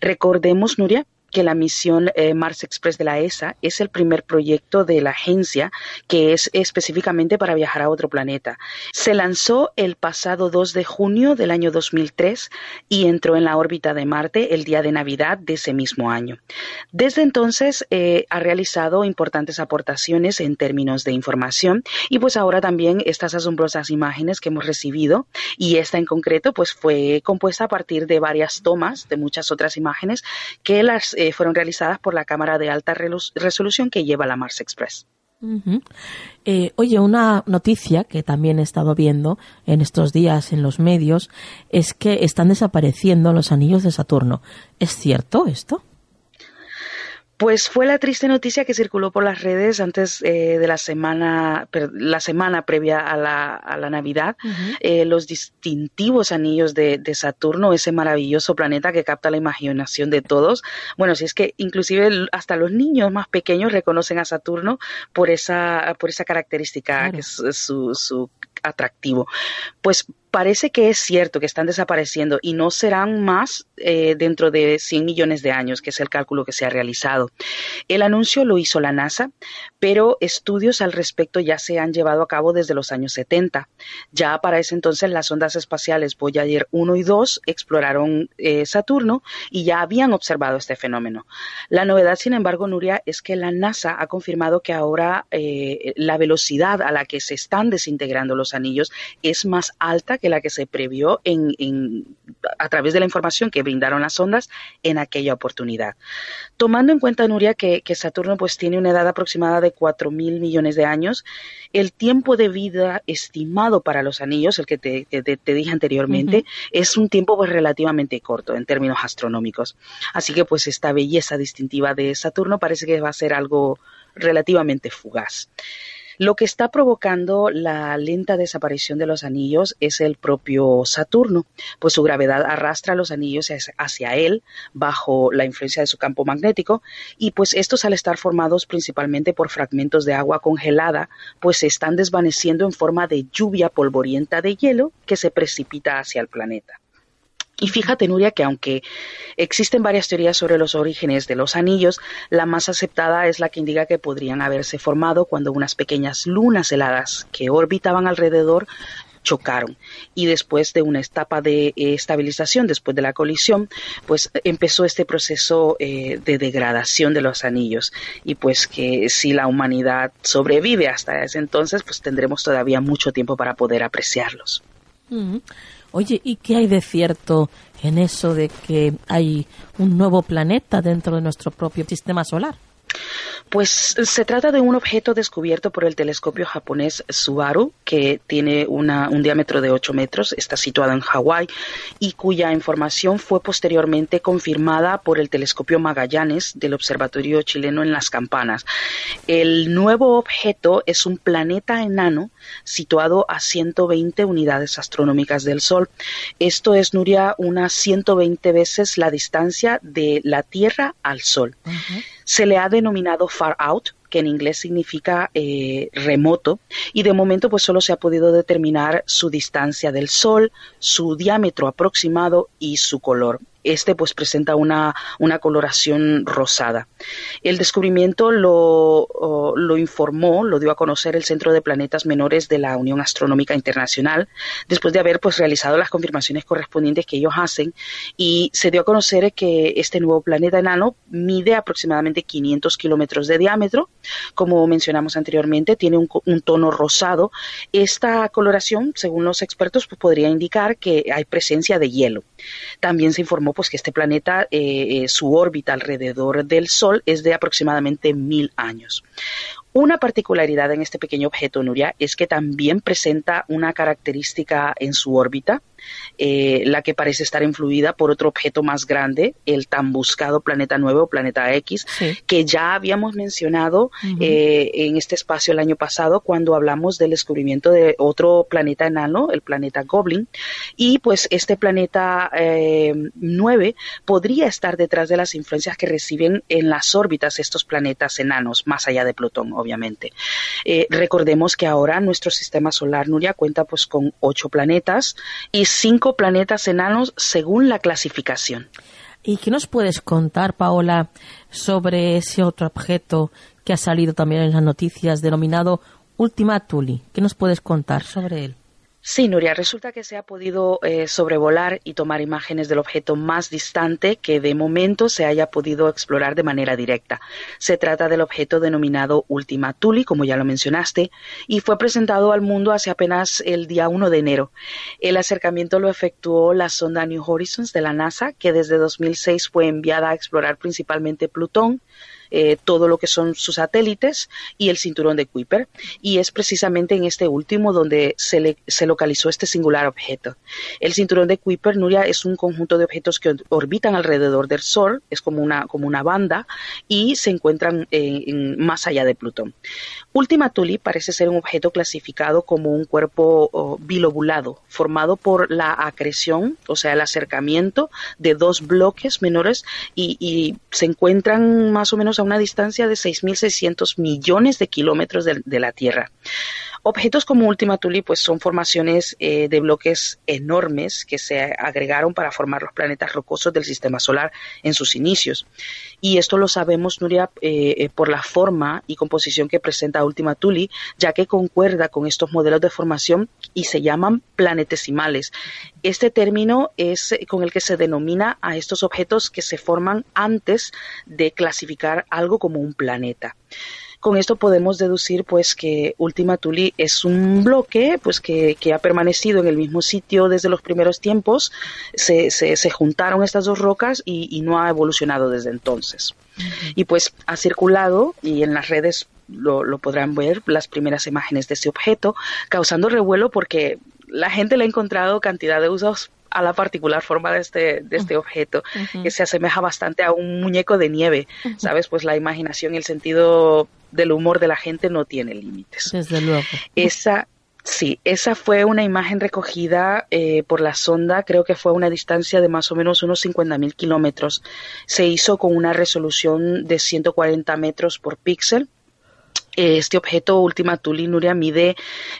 [SPEAKER 7] Recordemos, Nuria, que la misión eh, Mars Express de la ESA es el primer proyecto de la agencia que es específicamente para viajar a otro planeta. Se lanzó el pasado 2 de junio del año 2003 y entró en la órbita de Marte el día de Navidad de ese mismo año. Desde entonces eh, ha realizado importantes aportaciones en términos de información y pues ahora también estas asombrosas imágenes que hemos recibido y esta en concreto pues fue compuesta a partir de varias tomas de muchas otras imágenes que las eh, fueron realizadas por la cámara de alta resolución que lleva la Mars Express.
[SPEAKER 2] Eh, oye, una noticia que también he estado viendo en estos días en los medios es que están desapareciendo los anillos de Saturno. ¿Es cierto esto?
[SPEAKER 7] Pues fue la triste noticia que circuló por las redes antes eh, de la semana, la semana previa a la, a la Navidad, eh, los distintivos anillos de, de, Saturno, ese maravilloso planeta que capta la imaginación de todos. Bueno, si es que inclusive hasta los niños más pequeños reconocen a Saturno por esa, por esa característica que es su, su atractivo. Pues parece que es cierto que están desapareciendo y no serán más eh, dentro de 100 millones de años, que es el cálculo que se ha realizado. El anuncio lo hizo la NASA, pero estudios al respecto ya se han llevado a cabo desde los años 70. Ya para ese entonces las ondas espaciales Voyager 1 y 2 exploraron eh, Saturno y ya habían observado este fenómeno. La novedad, sin embargo, Nuria, es que la NASA ha confirmado que ahora eh, la velocidad a la que se están desintegrando los anillos es más alta que la que se previó en, a través de la información que brindaron las ondas en aquella oportunidad. Tomando en cuenta, Nuria, que, Saturno pues tiene una edad aproximada de 4 mil millones de años, el tiempo de vida estimado para los anillos, el que te, dije anteriormente, es un tiempo pues relativamente corto en términos astronómicos. Así que pues esta belleza distintiva de Saturno parece que va a ser algo relativamente fugaz. Lo que está provocando la lenta desaparición de los anillos es el propio Saturno, pues su gravedad arrastra los anillos hacia él bajo la influencia de su campo magnético y pues estos al estar formados principalmente por fragmentos de agua congelada, pues se están desvaneciendo en forma de lluvia polvorienta de hielo que se precipita hacia el planeta. Y fíjate, Nuria, que aunque existen varias teorías sobre los orígenes de los anillos, la más aceptada es la que indica que podrían haberse formado cuando unas pequeñas lunas heladas que orbitaban alrededor chocaron. Y después de una etapa de eh, estabilización, después de la colisión, pues empezó este proceso eh, de degradación de los anillos. Y pues que si la humanidad sobrevive hasta ese entonces, pues tendremos todavía mucho tiempo para poder apreciarlos.
[SPEAKER 2] Oye, ¿y qué hay de cierto en eso de que hay un nuevo planeta dentro de nuestro propio sistema solar?
[SPEAKER 7] Pues se trata de un objeto descubierto por el telescopio japonés Subaru, que tiene un diámetro de 8 metros, está situado en Hawái y cuya información fue posteriormente confirmada por el telescopio Magallanes del Observatorio chileno en Las Campanas. El nuevo objeto es un planeta enano situado a 120 unidades astronómicas del Sol. Esto es, Nuria, unas 120 veces la distancia de la Tierra al Sol. Se le ha denominado far out, que en inglés significa eh, remoto, y de momento pues solo se ha podido determinar su distancia del Sol, su diámetro aproximado y su color este pues presenta una, una coloración rosada. El descubrimiento lo, lo, informó, lo dio a conocer el Centro de Planetas Menores de la Unión Astronómica Internacional, después de haber pues realizado las confirmaciones correspondientes que ellos hacen, y se dio a conocer que este nuevo planeta enano mide aproximadamente 500 kilómetros de diámetro, como mencionamos anteriormente, tiene un, tono rosado. Esta coloración, según los expertos, pues podría indicar que hay presencia de hielo. También se informó pues que este planeta, eh, eh, su órbita alrededor del Sol es de aproximadamente mil años. Una particularidad en este pequeño objeto, Nuria, es que también presenta una característica en su órbita eh, la que parece estar influida por otro objeto más grande, el tan buscado planeta nuevo, planeta X, que ya habíamos mencionado eh, en este espacio el año pasado cuando hablamos del descubrimiento de otro planeta enano, el planeta Goblin, y pues este planeta 9 eh, podría estar detrás de las influencias que reciben en las órbitas estos planetas enanos, más allá de Plutón, obviamente. recordemos que ahora nuestro sistema solar, Nuria, cuenta pues con ocho planetas y cinco planetas enanos según la clasificación.
[SPEAKER 2] ¿Y qué nos puedes contar, Paola, sobre ese otro objeto que ha salido también en las noticias denominado Ultima Thule? ¿Qué nos puedes contar sobre él?
[SPEAKER 7] Sí, Nuria, resulta que se ha podido eh, sobrevolar y tomar imágenes del objeto más distante que de momento se haya podido explorar de manera directa. Se trata del objeto denominado Ultima Thule, como ya lo mencionaste, y fue presentado al mundo hace apenas el día 1 de enero. El acercamiento lo efectuó la sonda New Horizons de la NASA, que desde 2006 fue enviada a explorar principalmente Plutón, eh, todo lo que son sus satélites y el cinturón de Kuiper. Y es precisamente en este último donde se, se localizó este singular objeto. El cinturón de Kuiper, Nuria, es un conjunto de objetos que orbitan alrededor del Sol, es como una, como una banda, y se encuentran más allá de Plutón. Ultima Thule parece ser un objeto clasificado como un cuerpo bilobulado, formado por la acreción, o sea, el acercamiento de dos bloques menores y, se encuentran más o menos a una distancia de 6.600 millones de kilómetros de la Tierra. Objetos como Ultima Thule pues son formaciones eh, de bloques enormes que se agregaron para formar los planetas rocosos del sistema solar en sus inicios. Y esto lo sabemos, Nuria, eh, eh, por la forma y composición que presenta Ultima Thule, ya que concuerda con estos modelos de formación y se llaman planetesimales. Este término es con el que se denomina a estos objetos que se forman antes de clasificar algo como un planeta. Con esto podemos deducir pues que Ultima Thule es un bloque pues que, ha permanecido en el mismo sitio desde los primeros tiempos. Se, se, juntaron estas dos rocas y, no ha evolucionado desde entonces. Y pues ha circulado y en las redes lo, lo, podrán ver las primeras imágenes de este objeto, causando revuelo porque la gente le ha encontrado cantidad de usos a la particular forma de este, de este objeto, que se asemeja bastante a un muñeco de nieve, ¿sabes? Pues la imaginación y el sentido del humor de la gente no tiene límites.
[SPEAKER 2] Desde luego.
[SPEAKER 7] Esa, Sí, esa fue una imagen recogida eh, por la sonda, creo que fue a una distancia de más o menos unos 50.000 kilómetros. Se hizo con una resolución de 140 metros por píxel este objeto Ultima Thule Nuria mide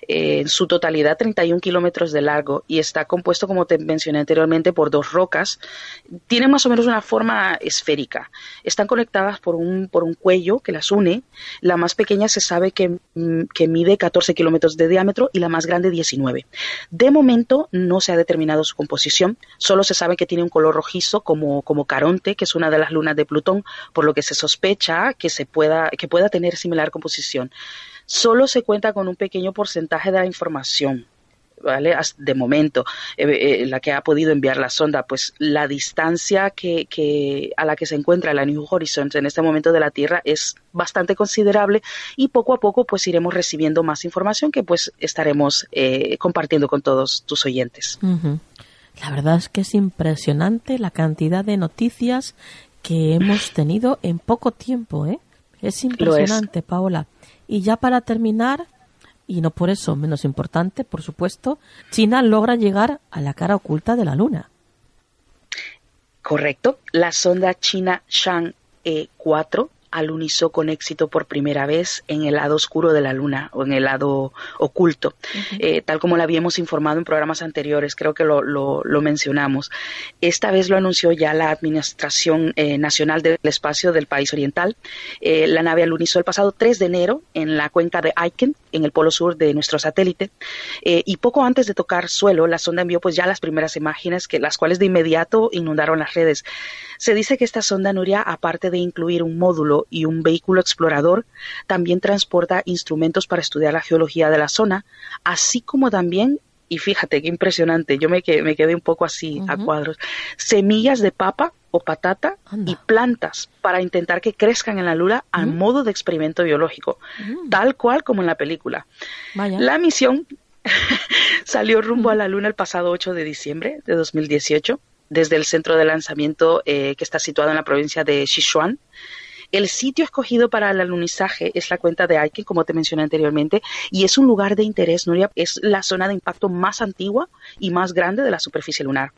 [SPEAKER 7] eh, en su totalidad 31 kilómetros de largo y está compuesto, como te mencioné anteriormente, por dos rocas. Tiene más o menos una forma esférica. Están conectadas por un, por un cuello que las une. La más pequeña se sabe que, mm, que mide 14 kilómetros de diámetro y la más grande 19. De momento no se ha determinado su composición. Solo se sabe que tiene un color rojizo como, como Caronte, que es una de las lunas de Plutón, por lo que se sospecha que, se pueda, que pueda tener similar composición Solo se cuenta con un pequeño porcentaje de la información. ¿Vale? De momento, eh, eh, la que ha podido enviar la sonda, pues la distancia que, a la que se encuentra la New Horizons en este momento de la Tierra es bastante considerable y poco a poco pues iremos recibiendo más información que pues estaremos eh, compartiendo con todos tus oyentes.
[SPEAKER 2] La verdad es que es impresionante la cantidad de noticias que hemos tenido en poco tiempo, ¿eh? Es impresionante, Paola. Y ya para terminar, y no por eso menos importante, por supuesto, China logra llegar a la cara oculta de la Luna.
[SPEAKER 7] Correcto. La sonda china Chang'e 4 alunizó con éxito por primera vez en el lado oscuro de la luna o en el lado oculto, eh, tal como lo habíamos informado en programas anteriores, creo que lo, lo, mencionamos. Esta vez lo anunció ya la Administración eh, Nacional del Espacio del país oriental. Eh, la nave alunizó el pasado 3 de enero en la cuenca de Aiken, en el polo sur de nuestro satélite, y poco antes de tocar suelo, la sonda envió pues ya las primeras imágenes, que, las cuales de inmediato inundaron las redes. Se dice que esta sonda, Nuria, aparte de incluir un módulo y un vehículo explorador también transporta instrumentos para estudiar la geología de la zona, así como también y fíjate qué impresionante, yo me quedé, me quedé un poco así a cuadros, semillas de papa o patata y plantas para intentar que crezcan en la luna a modo de experimento biológico, mm. tal cual como en la película. La misión salió rumbo a la luna el pasado 8 de diciembre de 2018 desde el centro de lanzamiento eh, que está situado en la provincia de Sichuan el sitio escogido para el alunizaje es la cuenta de Aiken, como te mencioné anteriormente, y es un lugar de interés, Nuria, es la zona de impacto más antigua y más grande de la superficie lunar.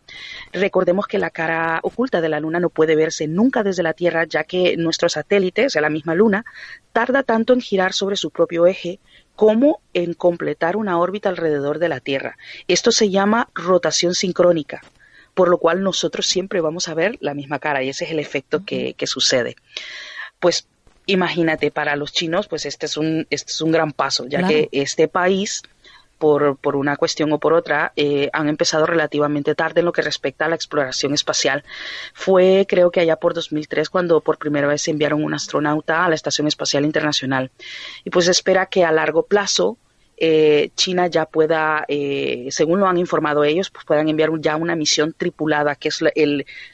[SPEAKER 7] Recordemos que la cara oculta de la Luna no puede verse nunca desde la Tierra, ya que nuestro satélite, o sea, la misma Luna, tarda tanto en girar sobre su propio eje como en completar una órbita alrededor de la Tierra. Esto se llama rotación sincrónica por lo cual nosotros siempre vamos a ver la misma cara y ese es el efecto que, que sucede pues imagínate, para los chinos, pues este es un, este es un gran paso, ya que este país, por, por, una cuestión o por otra, eh, han empezado relativamente tarde en lo que respecta a la exploración espacial. Fue, creo que allá por 2003, cuando por primera vez enviaron un astronauta a la Estación Espacial Internacional. Y pues espera que a largo plazo eh, China ya pueda, eh, según lo han informado ellos, pues puedan enviar ya una misión tripulada, que es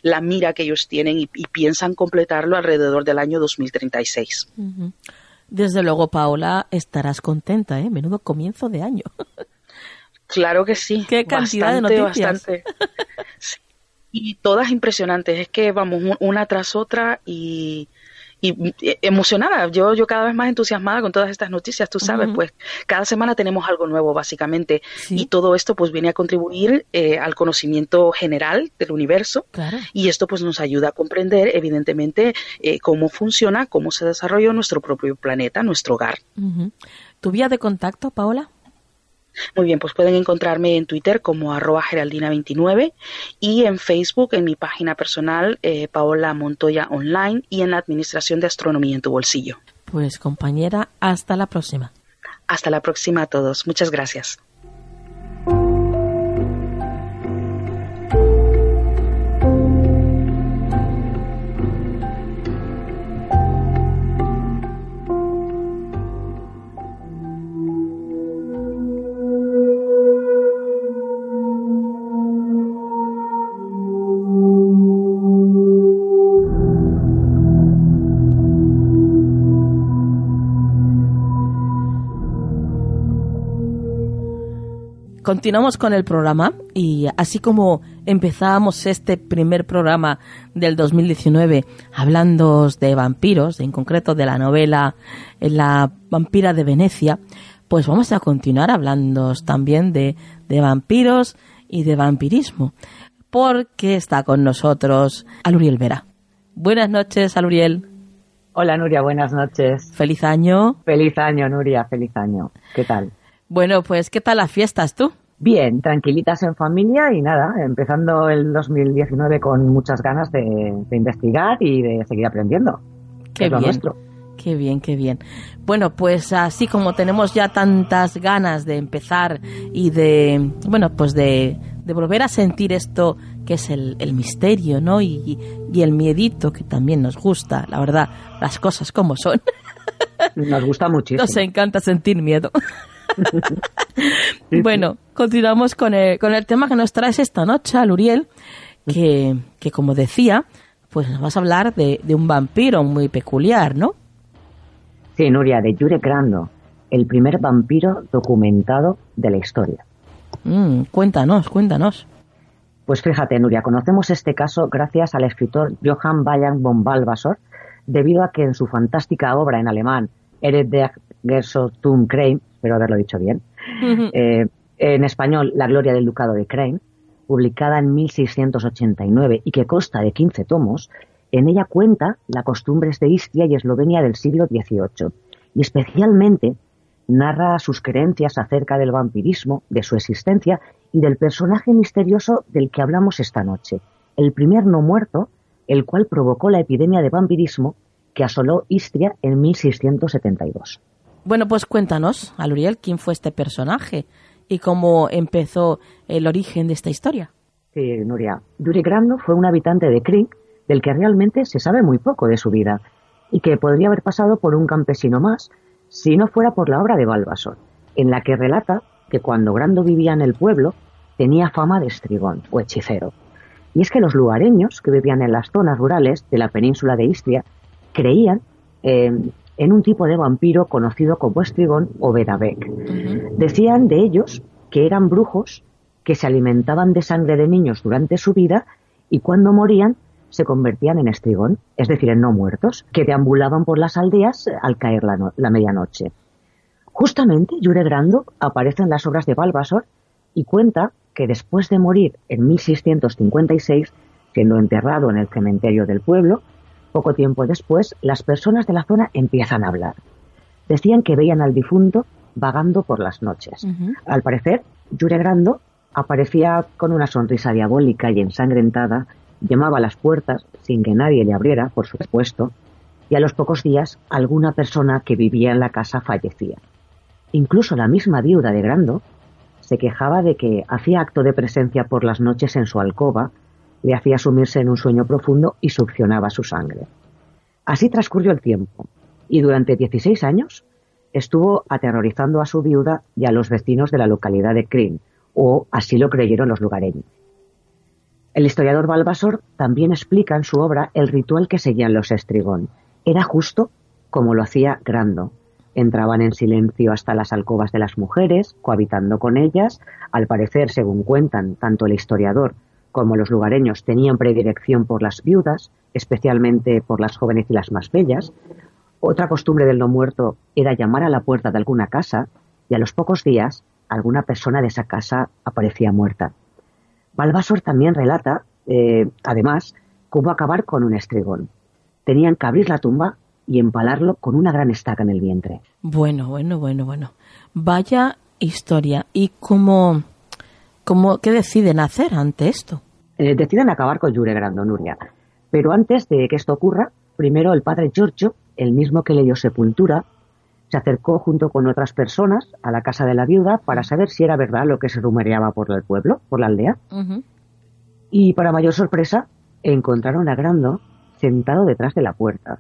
[SPEAKER 7] la, mira que ellos tienen y, piensan completarlo alrededor del año 2036.
[SPEAKER 2] Desde luego, Paola, estarás contenta, ¿eh? Menudo comienzo de año.
[SPEAKER 7] Claro que sí.
[SPEAKER 2] Qué cantidad de noticias.
[SPEAKER 7] Y todas impresionantes. Es que vamos una tras otra y y eh, emocionada, yo, yo cada vez más entusiasmada con todas estas noticias, tú sabes, pues cada semana tenemos algo nuevo básicamente. Y todo esto pues viene a contribuir eh, al conocimiento general del universo. Y esto pues nos ayuda a comprender evidentemente eh, cómo funciona, cómo se desarrolla nuestro propio planeta, nuestro hogar.
[SPEAKER 2] ¿Tu vía de contacto, Paola?
[SPEAKER 7] Muy bien, pues pueden encontrarme en Twitter como arroba geraldina29 y en Facebook en mi página personal eh, Paola Montoya Online y en la Administración de Astronomía en tu bolsillo.
[SPEAKER 2] Pues compañera, hasta la próxima.
[SPEAKER 7] Hasta la próxima a todos. Muchas gracias.
[SPEAKER 2] Continuamos con el programa y así como empezábamos este primer programa del 2019 hablando de vampiros, en concreto de la novela La vampira de Venecia, pues vamos a continuar hablando también de, de vampiros y de vampirismo, porque está con nosotros Aluriel Vera. Buenas noches, Aluriel.
[SPEAKER 8] Hola, Nuria, buenas noches.
[SPEAKER 2] Feliz año.
[SPEAKER 8] Feliz año, Nuria, feliz año. ¿Qué tal?
[SPEAKER 2] Bueno, pues ¿qué tal las fiestas tú?
[SPEAKER 8] Bien, tranquilitas en familia y nada, empezando el 2019 con muchas ganas de, investigar y de seguir aprendiendo.
[SPEAKER 2] Qué bien. Qué bien, qué bien. Bueno, pues así como tenemos ya tantas ganas de empezar y de, bueno, pues de, volver a sentir esto que es el, misterio, ¿no? Y, y, el miedito que también nos gusta, la verdad, las cosas como son.
[SPEAKER 8] Nos gusta muchísimo.
[SPEAKER 2] Nos encanta sentir miedo. Bueno, continuamos con el, con el tema que nos traes esta noche, Luriel, que, que como decía, pues nos vas a hablar de, un vampiro muy peculiar, ¿no?
[SPEAKER 8] Sí, Nuria, de Jurek Grando, el primer vampiro documentado de la historia.
[SPEAKER 2] Mm, cuéntanos, cuéntanos.
[SPEAKER 8] Pues fíjate, Nuria, conocemos este caso gracias al escritor Johann Bayern von Balbasor, debido a que en su fantástica obra en alemán, Ered der Gersotum Crane, espero haberlo dicho bien, eh, en español La Gloria del Ducado de Crane, publicada en 1689 y que consta de 15 tomos, en ella cuenta las costumbres de Istria y Eslovenia del siglo XVIII y especialmente narra sus creencias acerca del vampirismo, de su existencia y del personaje misterioso del que hablamos esta noche, el primer no muerto, el cual provocó la epidemia de vampirismo que asoló Istria en 1672.
[SPEAKER 2] Bueno, pues cuéntanos, Aluriel, quién fue este personaje y cómo empezó el origen de esta historia.
[SPEAKER 8] Sí, Nuria. Yuri Grando fue un habitante de Krink del que realmente se sabe muy poco de su vida y que podría haber pasado por un campesino más si no fuera por la obra de Balbasor, en la que relata que cuando Grando vivía en el pueblo tenía fama de estrigón o hechicero. Y es que los lugareños que vivían en las zonas rurales de la península de Istria creían eh, en un tipo de vampiro conocido como Estrigón o Bedabek. Decían de ellos que eran brujos que se alimentaban de sangre de niños durante su vida y cuando morían se convertían en estrigón, es decir, en no muertos, que deambulaban por las aldeas al caer la, medianoche. Justamente, Jure Grando aparece en las obras de Balbasor y cuenta que después de morir en 1656, siendo enterrado en el cementerio del pueblo, poco tiempo después, las personas de la zona empiezan a hablar. Decían que veían al difunto vagando por las noches. Al parecer, Jure Grando aparecía con una sonrisa diabólica y ensangrentada, llamaba a las puertas sin que nadie le abriera, por supuesto, y a los pocos días alguna persona que vivía en la casa fallecía. Incluso la misma viuda de Grando se quejaba de que hacía acto de presencia por las noches en su alcoba le hacía sumirse en un sueño profundo y succionaba su sangre. Así transcurrió el tiempo, y durante 16 años estuvo aterrorizando a su viuda y a los vecinos de la localidad de Crin, o así lo creyeron los lugareños. El historiador Balbasor también explica en su obra el ritual que seguían los estrigón. Era justo como lo hacía Grando. Entraban en silencio hasta las alcobas de las mujeres, cohabitando con ellas. Al parecer, según cuentan tanto el historiador como los lugareños, tenían predilección por las viudas, especialmente por las jóvenes y las más bellas. Otra costumbre del no muerto era llamar a la puerta de alguna casa y a los pocos días alguna persona de esa casa aparecía muerta. Balbasor también relata, eh, además, cómo acabar con un estrigón. Tenían que abrir la tumba y empalarlo con una gran estaca en el vientre.
[SPEAKER 2] Bueno, bueno, bueno, bueno. Vaya historia. ¿Y cómo, cómo qué deciden hacer ante esto?
[SPEAKER 8] Eh, deciden acabar con Jure Nuria. Pero antes de que esto ocurra, primero el padre Giorgio, el mismo que le dio sepultura, se acercó junto con otras personas a la casa de la viuda para saber si era verdad lo que se rumoreaba por el pueblo, por la aldea. Y para mayor sorpresa, encontraron a Grando sentado detrás de la puerta.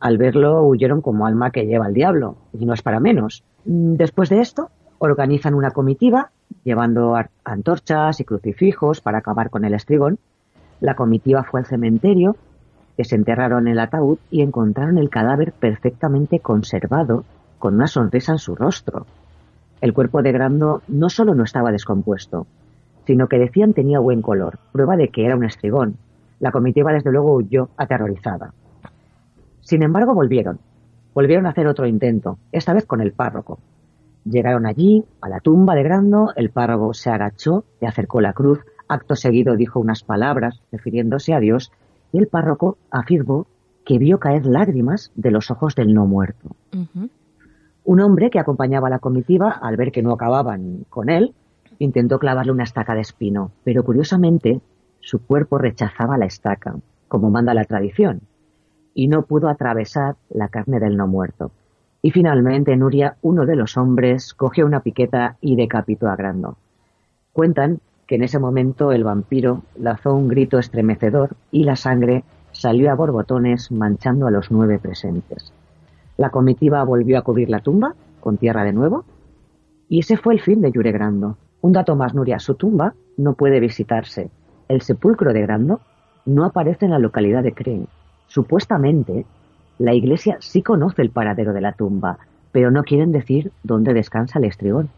[SPEAKER 8] Al verlo huyeron como alma que lleva al diablo, y no es para menos. Después de esto, organizan una comitiva, llevando antorchas y crucifijos para acabar con el estrigón. La comitiva fue al cementerio, desenterraron el ataúd y encontraron el cadáver perfectamente conservado con una sonrisa en su rostro. El cuerpo de Grando no solo no estaba descompuesto, sino que decían tenía buen color, prueba de que era un estrigón. La comitiva desde luego huyó aterrorizada. Sin embargo, volvieron. Volvieron a hacer otro intento, esta vez con el párroco. Llegaron allí, a la tumba de Grando, el párroco se agachó, le acercó la cruz, acto seguido dijo unas palabras refiriéndose a Dios, y el párroco afirmó que vio caer lágrimas de los ojos del no muerto. Un hombre que acompañaba a la comitiva, al ver que no acababan con él, intentó clavarle una estaca de espino, pero curiosamente su cuerpo rechazaba la estaca, como manda la tradición, y no pudo atravesar la carne del no muerto. Y finalmente Nuria, uno de los hombres, cogió una piqueta y decapitó a Grando. Cuentan que en ese momento el vampiro lanzó un grito estremecedor y la sangre salió a borbotones manchando a los nueve presentes. La comitiva volvió a cubrir la tumba con tierra de nuevo y ese fue el fin de Yure Grando. Un dato más, Nuria, su tumba no puede visitarse. El sepulcro de Grando no aparece en la localidad de Crane. Supuestamente, la iglesia sí conoce el paradero de la tumba, pero no quieren decir dónde descansa el estrigón.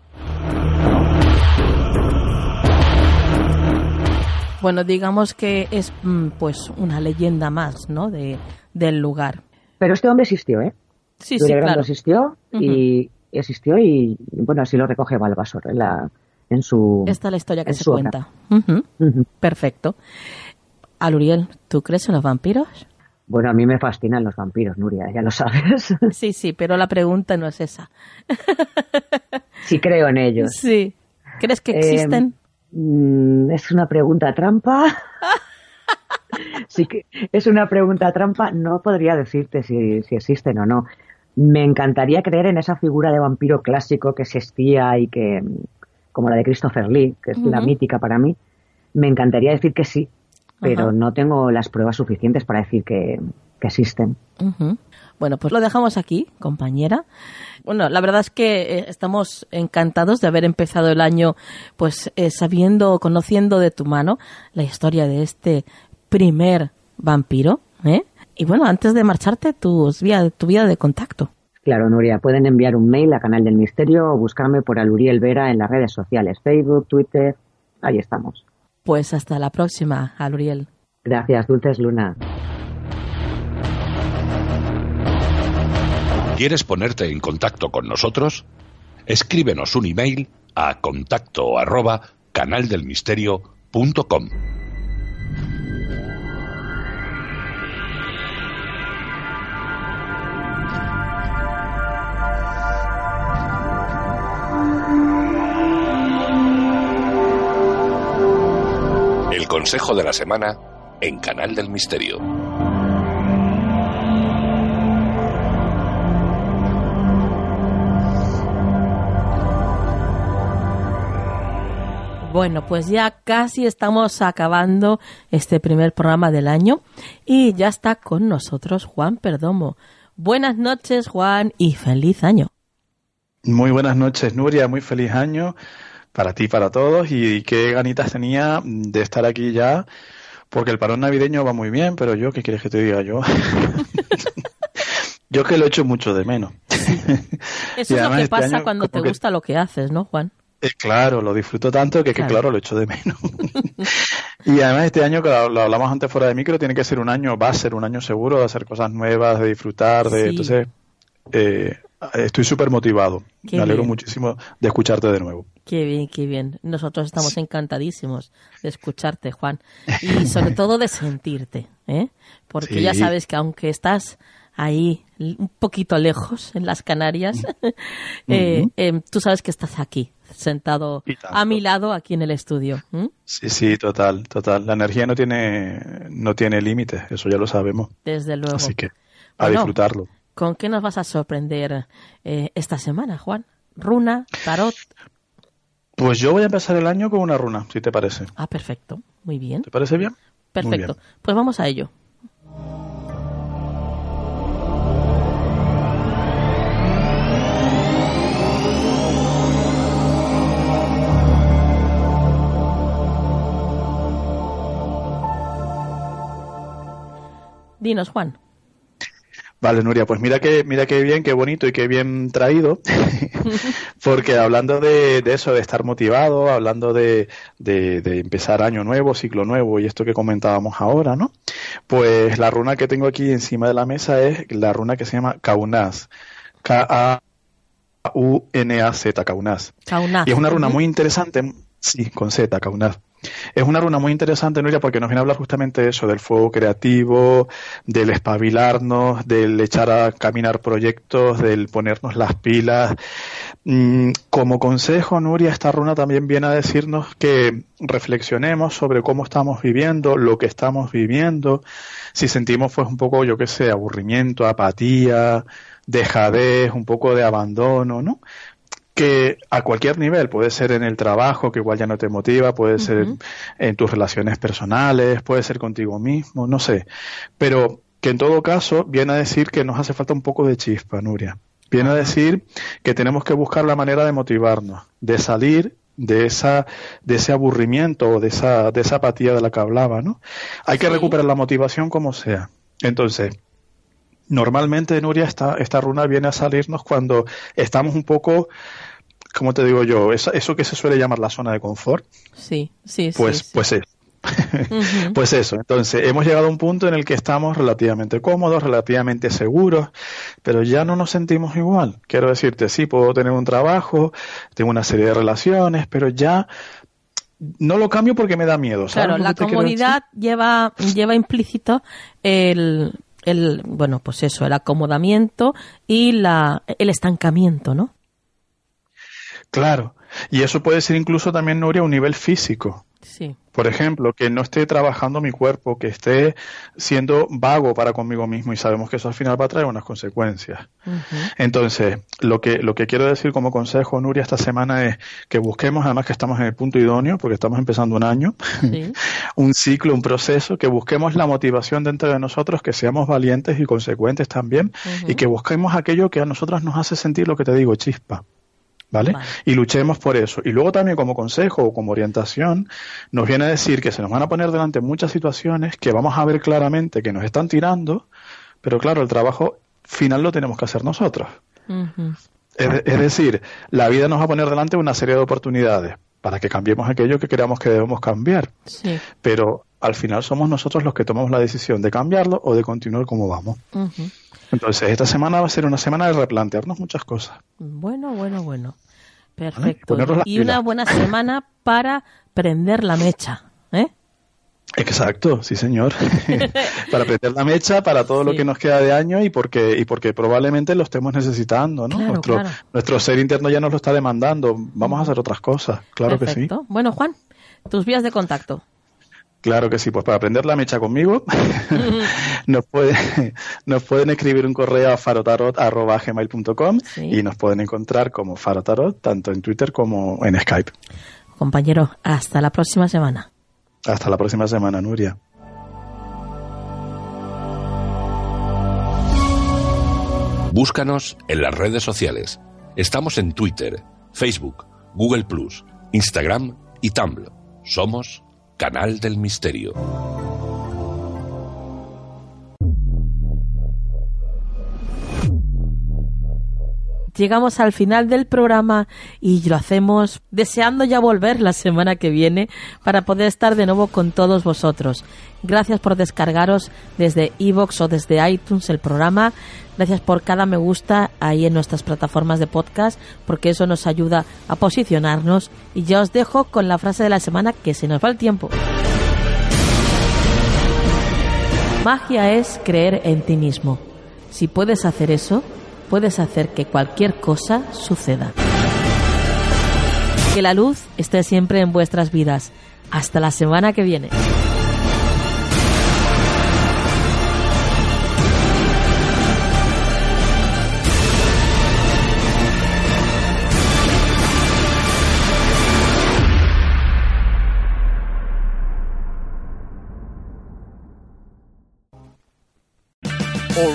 [SPEAKER 2] Bueno, digamos que es mm, pues una leyenda más, ¿no? De, del lugar.
[SPEAKER 8] Pero este hombre existió, ¿eh?
[SPEAKER 2] Sí, sí, claro.
[SPEAKER 8] existió y existió y bueno, así lo recoge Balbasor en, la, en su...
[SPEAKER 2] Esta es la historia que se cuenta. Perfecto. Aluriel, ¿tú crees en los vampiros?
[SPEAKER 8] Bueno, a mí me fascinan los vampiros, Nuria, ya lo sabes.
[SPEAKER 2] Sí, sí, pero la pregunta no es esa.
[SPEAKER 8] Sí creo en ellos.
[SPEAKER 2] Sí. ¿Crees que existen?
[SPEAKER 8] Em, mm, es una pregunta trampa. sí que es una pregunta trampa. No podría decirte si, si existen o no. Me encantaría creer en esa figura de vampiro clásico que existía y que, como la de Christopher Lee, que es la mítica para mí, me encantaría decir que sí, pero no tengo las pruebas suficientes para decir que, existen.
[SPEAKER 2] Bueno, pues lo dejamos aquí, compañera. Bueno, la verdad es que eh, estamos encantados de haber empezado el año, pues eh, sabiendo, conociendo de tu mano la historia de este primer vampiro, ¿eh? Y bueno, antes de marcharte, tu vía, tu vía de contacto.
[SPEAKER 8] Claro, Nuria, pueden enviar un mail a Canal del Misterio o buscarme por Aluriel Vera en las redes sociales, Facebook, Twitter, ahí estamos.
[SPEAKER 2] Pues hasta la próxima, Aluriel.
[SPEAKER 8] Gracias, Dulces Luna.
[SPEAKER 4] ¿Quieres ponerte en contacto con nosotros? Escríbenos un email a contacto arroba canaldelmisterio.com. Consejo de la Semana en Canal del Misterio.
[SPEAKER 2] Bueno, pues ya casi estamos acabando este primer programa del año y ya está con nosotros Juan Perdomo. Buenas noches, Juan, y feliz año.
[SPEAKER 9] Muy buenas noches, Nuria. Muy feliz año para ti para todos. Y qué ganitas tenía de estar aquí ya, porque el parón navideño va muy bien, pero yo, ¿qué quieres que te diga yo? yo que lo echo mucho de menos.
[SPEAKER 2] Eso es lo que este pasa cuando te gusta lo que haces, ¿no, Juan?
[SPEAKER 9] Eh, claro, lo disfruto tanto que, claro. que claro, lo echo de menos. y además este año, que lo hablamos antes fuera de micro, tiene que ser un año, va a ser un año seguro de hacer cosas nuevas, de disfrutar, de... Entonces, eh, estoy súper motivado. Me alegro muchísimo de escucharte de nuevo.
[SPEAKER 2] Qué bien, qué bien. Nosotros estamos encantadísimos de escucharte, Juan. Y sobre todo de sentirte, ¿eh? Porque ya sabes que aunque estás ahí un poquito lejos en las Canarias, eh, em, tú sabes que estás aquí, sentado a mi lado aquí en el estudio.
[SPEAKER 9] Sí, sí, total, total. La energía no tiene, no tiene límites, eso ya lo sabemos.
[SPEAKER 2] Desde luego.
[SPEAKER 9] Así que a disfrutarlo.
[SPEAKER 2] ¿Con qué nos vas a sorprender eh, esta semana, Juan? ¿Runa? ¿Tarot?
[SPEAKER 9] Pues yo voy a empezar el año con una runa, si te parece.
[SPEAKER 2] Ah, perfecto. Muy bien.
[SPEAKER 9] ¿Te parece bien?
[SPEAKER 2] Perfecto. Pues vamos a ello. Dinos, Juan.
[SPEAKER 9] Vale, Nuria, pues mira que, mira qué bien, qué bonito y qué bien traído, porque hablando de, eso, de estar motivado, hablando de, de, empezar año nuevo, ciclo nuevo y esto que comentábamos ahora, ¿no? Pues la runa que tengo aquí encima de la mesa es la runa que se llama Kaunaz. K-A-U-N-A-Z, Kaunaz. Y es una runa muy interesante, sí, con Z, Kaunaz. Es una runa muy interesante, Nuria, porque nos viene a hablar justamente de eso, del fuego creativo, del espabilarnos, del echar a caminar proyectos, del ponernos las pilas. Mm, como consejo, Nuria, esta runa también viene a decirnos que reflexionemos sobre cómo estamos viviendo, lo que estamos viviendo, si sentimos pues un poco, yo qué sé, aburrimiento, apatía, dejadez, un poco de abandono, ¿no? Que a cualquier nivel, puede ser en el trabajo, que igual ya no te motiva, puede ser en tus relaciones personales, puede ser contigo mismo, no sé. Pero que en todo caso viene a decir que nos hace falta un poco de chispa, Nuria. Viene a decir que tenemos que buscar la manera de motivarnos, de salir de esa de ese aburrimiento o de esa de esa apatía de la que hablaba, ¿no? Hay que recuperar la motivación como sea. Entonces, normalmente Nuria esta esta runa viene a salirnos cuando estamos un poco como te digo yo? Eso, que se suele llamar la zona de confort.
[SPEAKER 2] Sí, sí,
[SPEAKER 9] pues,
[SPEAKER 2] sí.
[SPEAKER 9] Pues eso. Pues eso, entonces hemos llegado a un punto en el que estamos relativamente cómodos, relativamente seguros, pero ya no nos sentimos igual. Quiero decirte, sí, puedo tener un trabajo, tengo una serie de relaciones, pero ya no lo cambio porque me da miedo.
[SPEAKER 2] Claro, la comodidad lleva, lleva implícito el, el, bueno, pues eso, el acomodamiento y la, el estancamiento, ¿no?
[SPEAKER 9] Claro. Y eso puede ser incluso también, Nuria, a un nivel físico.
[SPEAKER 2] Sí.
[SPEAKER 9] Por ejemplo, que no esté trabajando mi cuerpo, que esté siendo vago para conmigo mismo y sabemos que eso al final va a traer unas consecuencias. Entonces, lo que, lo que quiero decir como consejo, Nuria, esta semana es que busquemos, además que estamos en el punto idóneo, porque estamos empezando un año, un ciclo, un proceso, que busquemos la motivación dentro de nosotros, que seamos valientes y consecuentes también, y que busquemos aquello que a nosotros nos hace sentir lo que te digo, chispa. ¿Vale? Y luchemos por eso. Y luego también como consejo o como orientación nos viene a decir que se nos van a poner delante muchas situaciones que vamos a ver claramente que nos están tirando, pero claro, el trabajo final lo tenemos que hacer nosotros. es, decir, la vida nos va a poner delante una serie de oportunidades para que cambiemos aquello que creamos que debemos cambiar. Pero al final somos nosotros los que tomamos la decisión de cambiarlo o de continuar como vamos. Entonces, esta semana va a ser una semana de replantearnos muchas cosas.
[SPEAKER 2] Bueno, bueno, bueno. Perfecto. Y una buena semana para prender la mecha, ¿eh?
[SPEAKER 9] Exacto, sí señor. para prender la mecha para todo lo que nos queda de año y porque y porque probablemente lo estemos necesitando, ¿no? nuestro nuestro ser interno ya nos lo está demandando. Vamos a hacer otras cosas, claro que sí.
[SPEAKER 2] Bueno, Juan, tus vías de contacto.
[SPEAKER 9] Claro que sí, pues para aprender la mecha conmigo nos, puede, nos pueden escribir un correo a farotarot.gmail.com y nos pueden encontrar como farotarot tanto en Twitter como en Skype.
[SPEAKER 2] Compañero, hasta la próxima semana.
[SPEAKER 9] Hasta la próxima semana, Nuria.
[SPEAKER 4] Búscanos en las redes sociales. Estamos en Twitter, Facebook, Google Plus, Instagram y Tumblr. Somos Canal del Misterio.
[SPEAKER 2] Llegamos al final del programa y lo hacemos deseando ya volver la semana que viene para poder estar de nuevo con todos vosotros. Gracias por descargaros desde iVoox o desde iTunes el programa. Gracias por cada me gusta ahí en nuestras plataformas de podcast porque eso nos ayuda a posicionarnos. Y ya os dejo con la frase de la semana que se nos va el tiempo. Magia es creer en ti mismo. Si puedes hacer eso, puedes hacer que cualquier cosa suceda. Que la luz esté siempre en vuestras vidas. Hasta la semana que viene.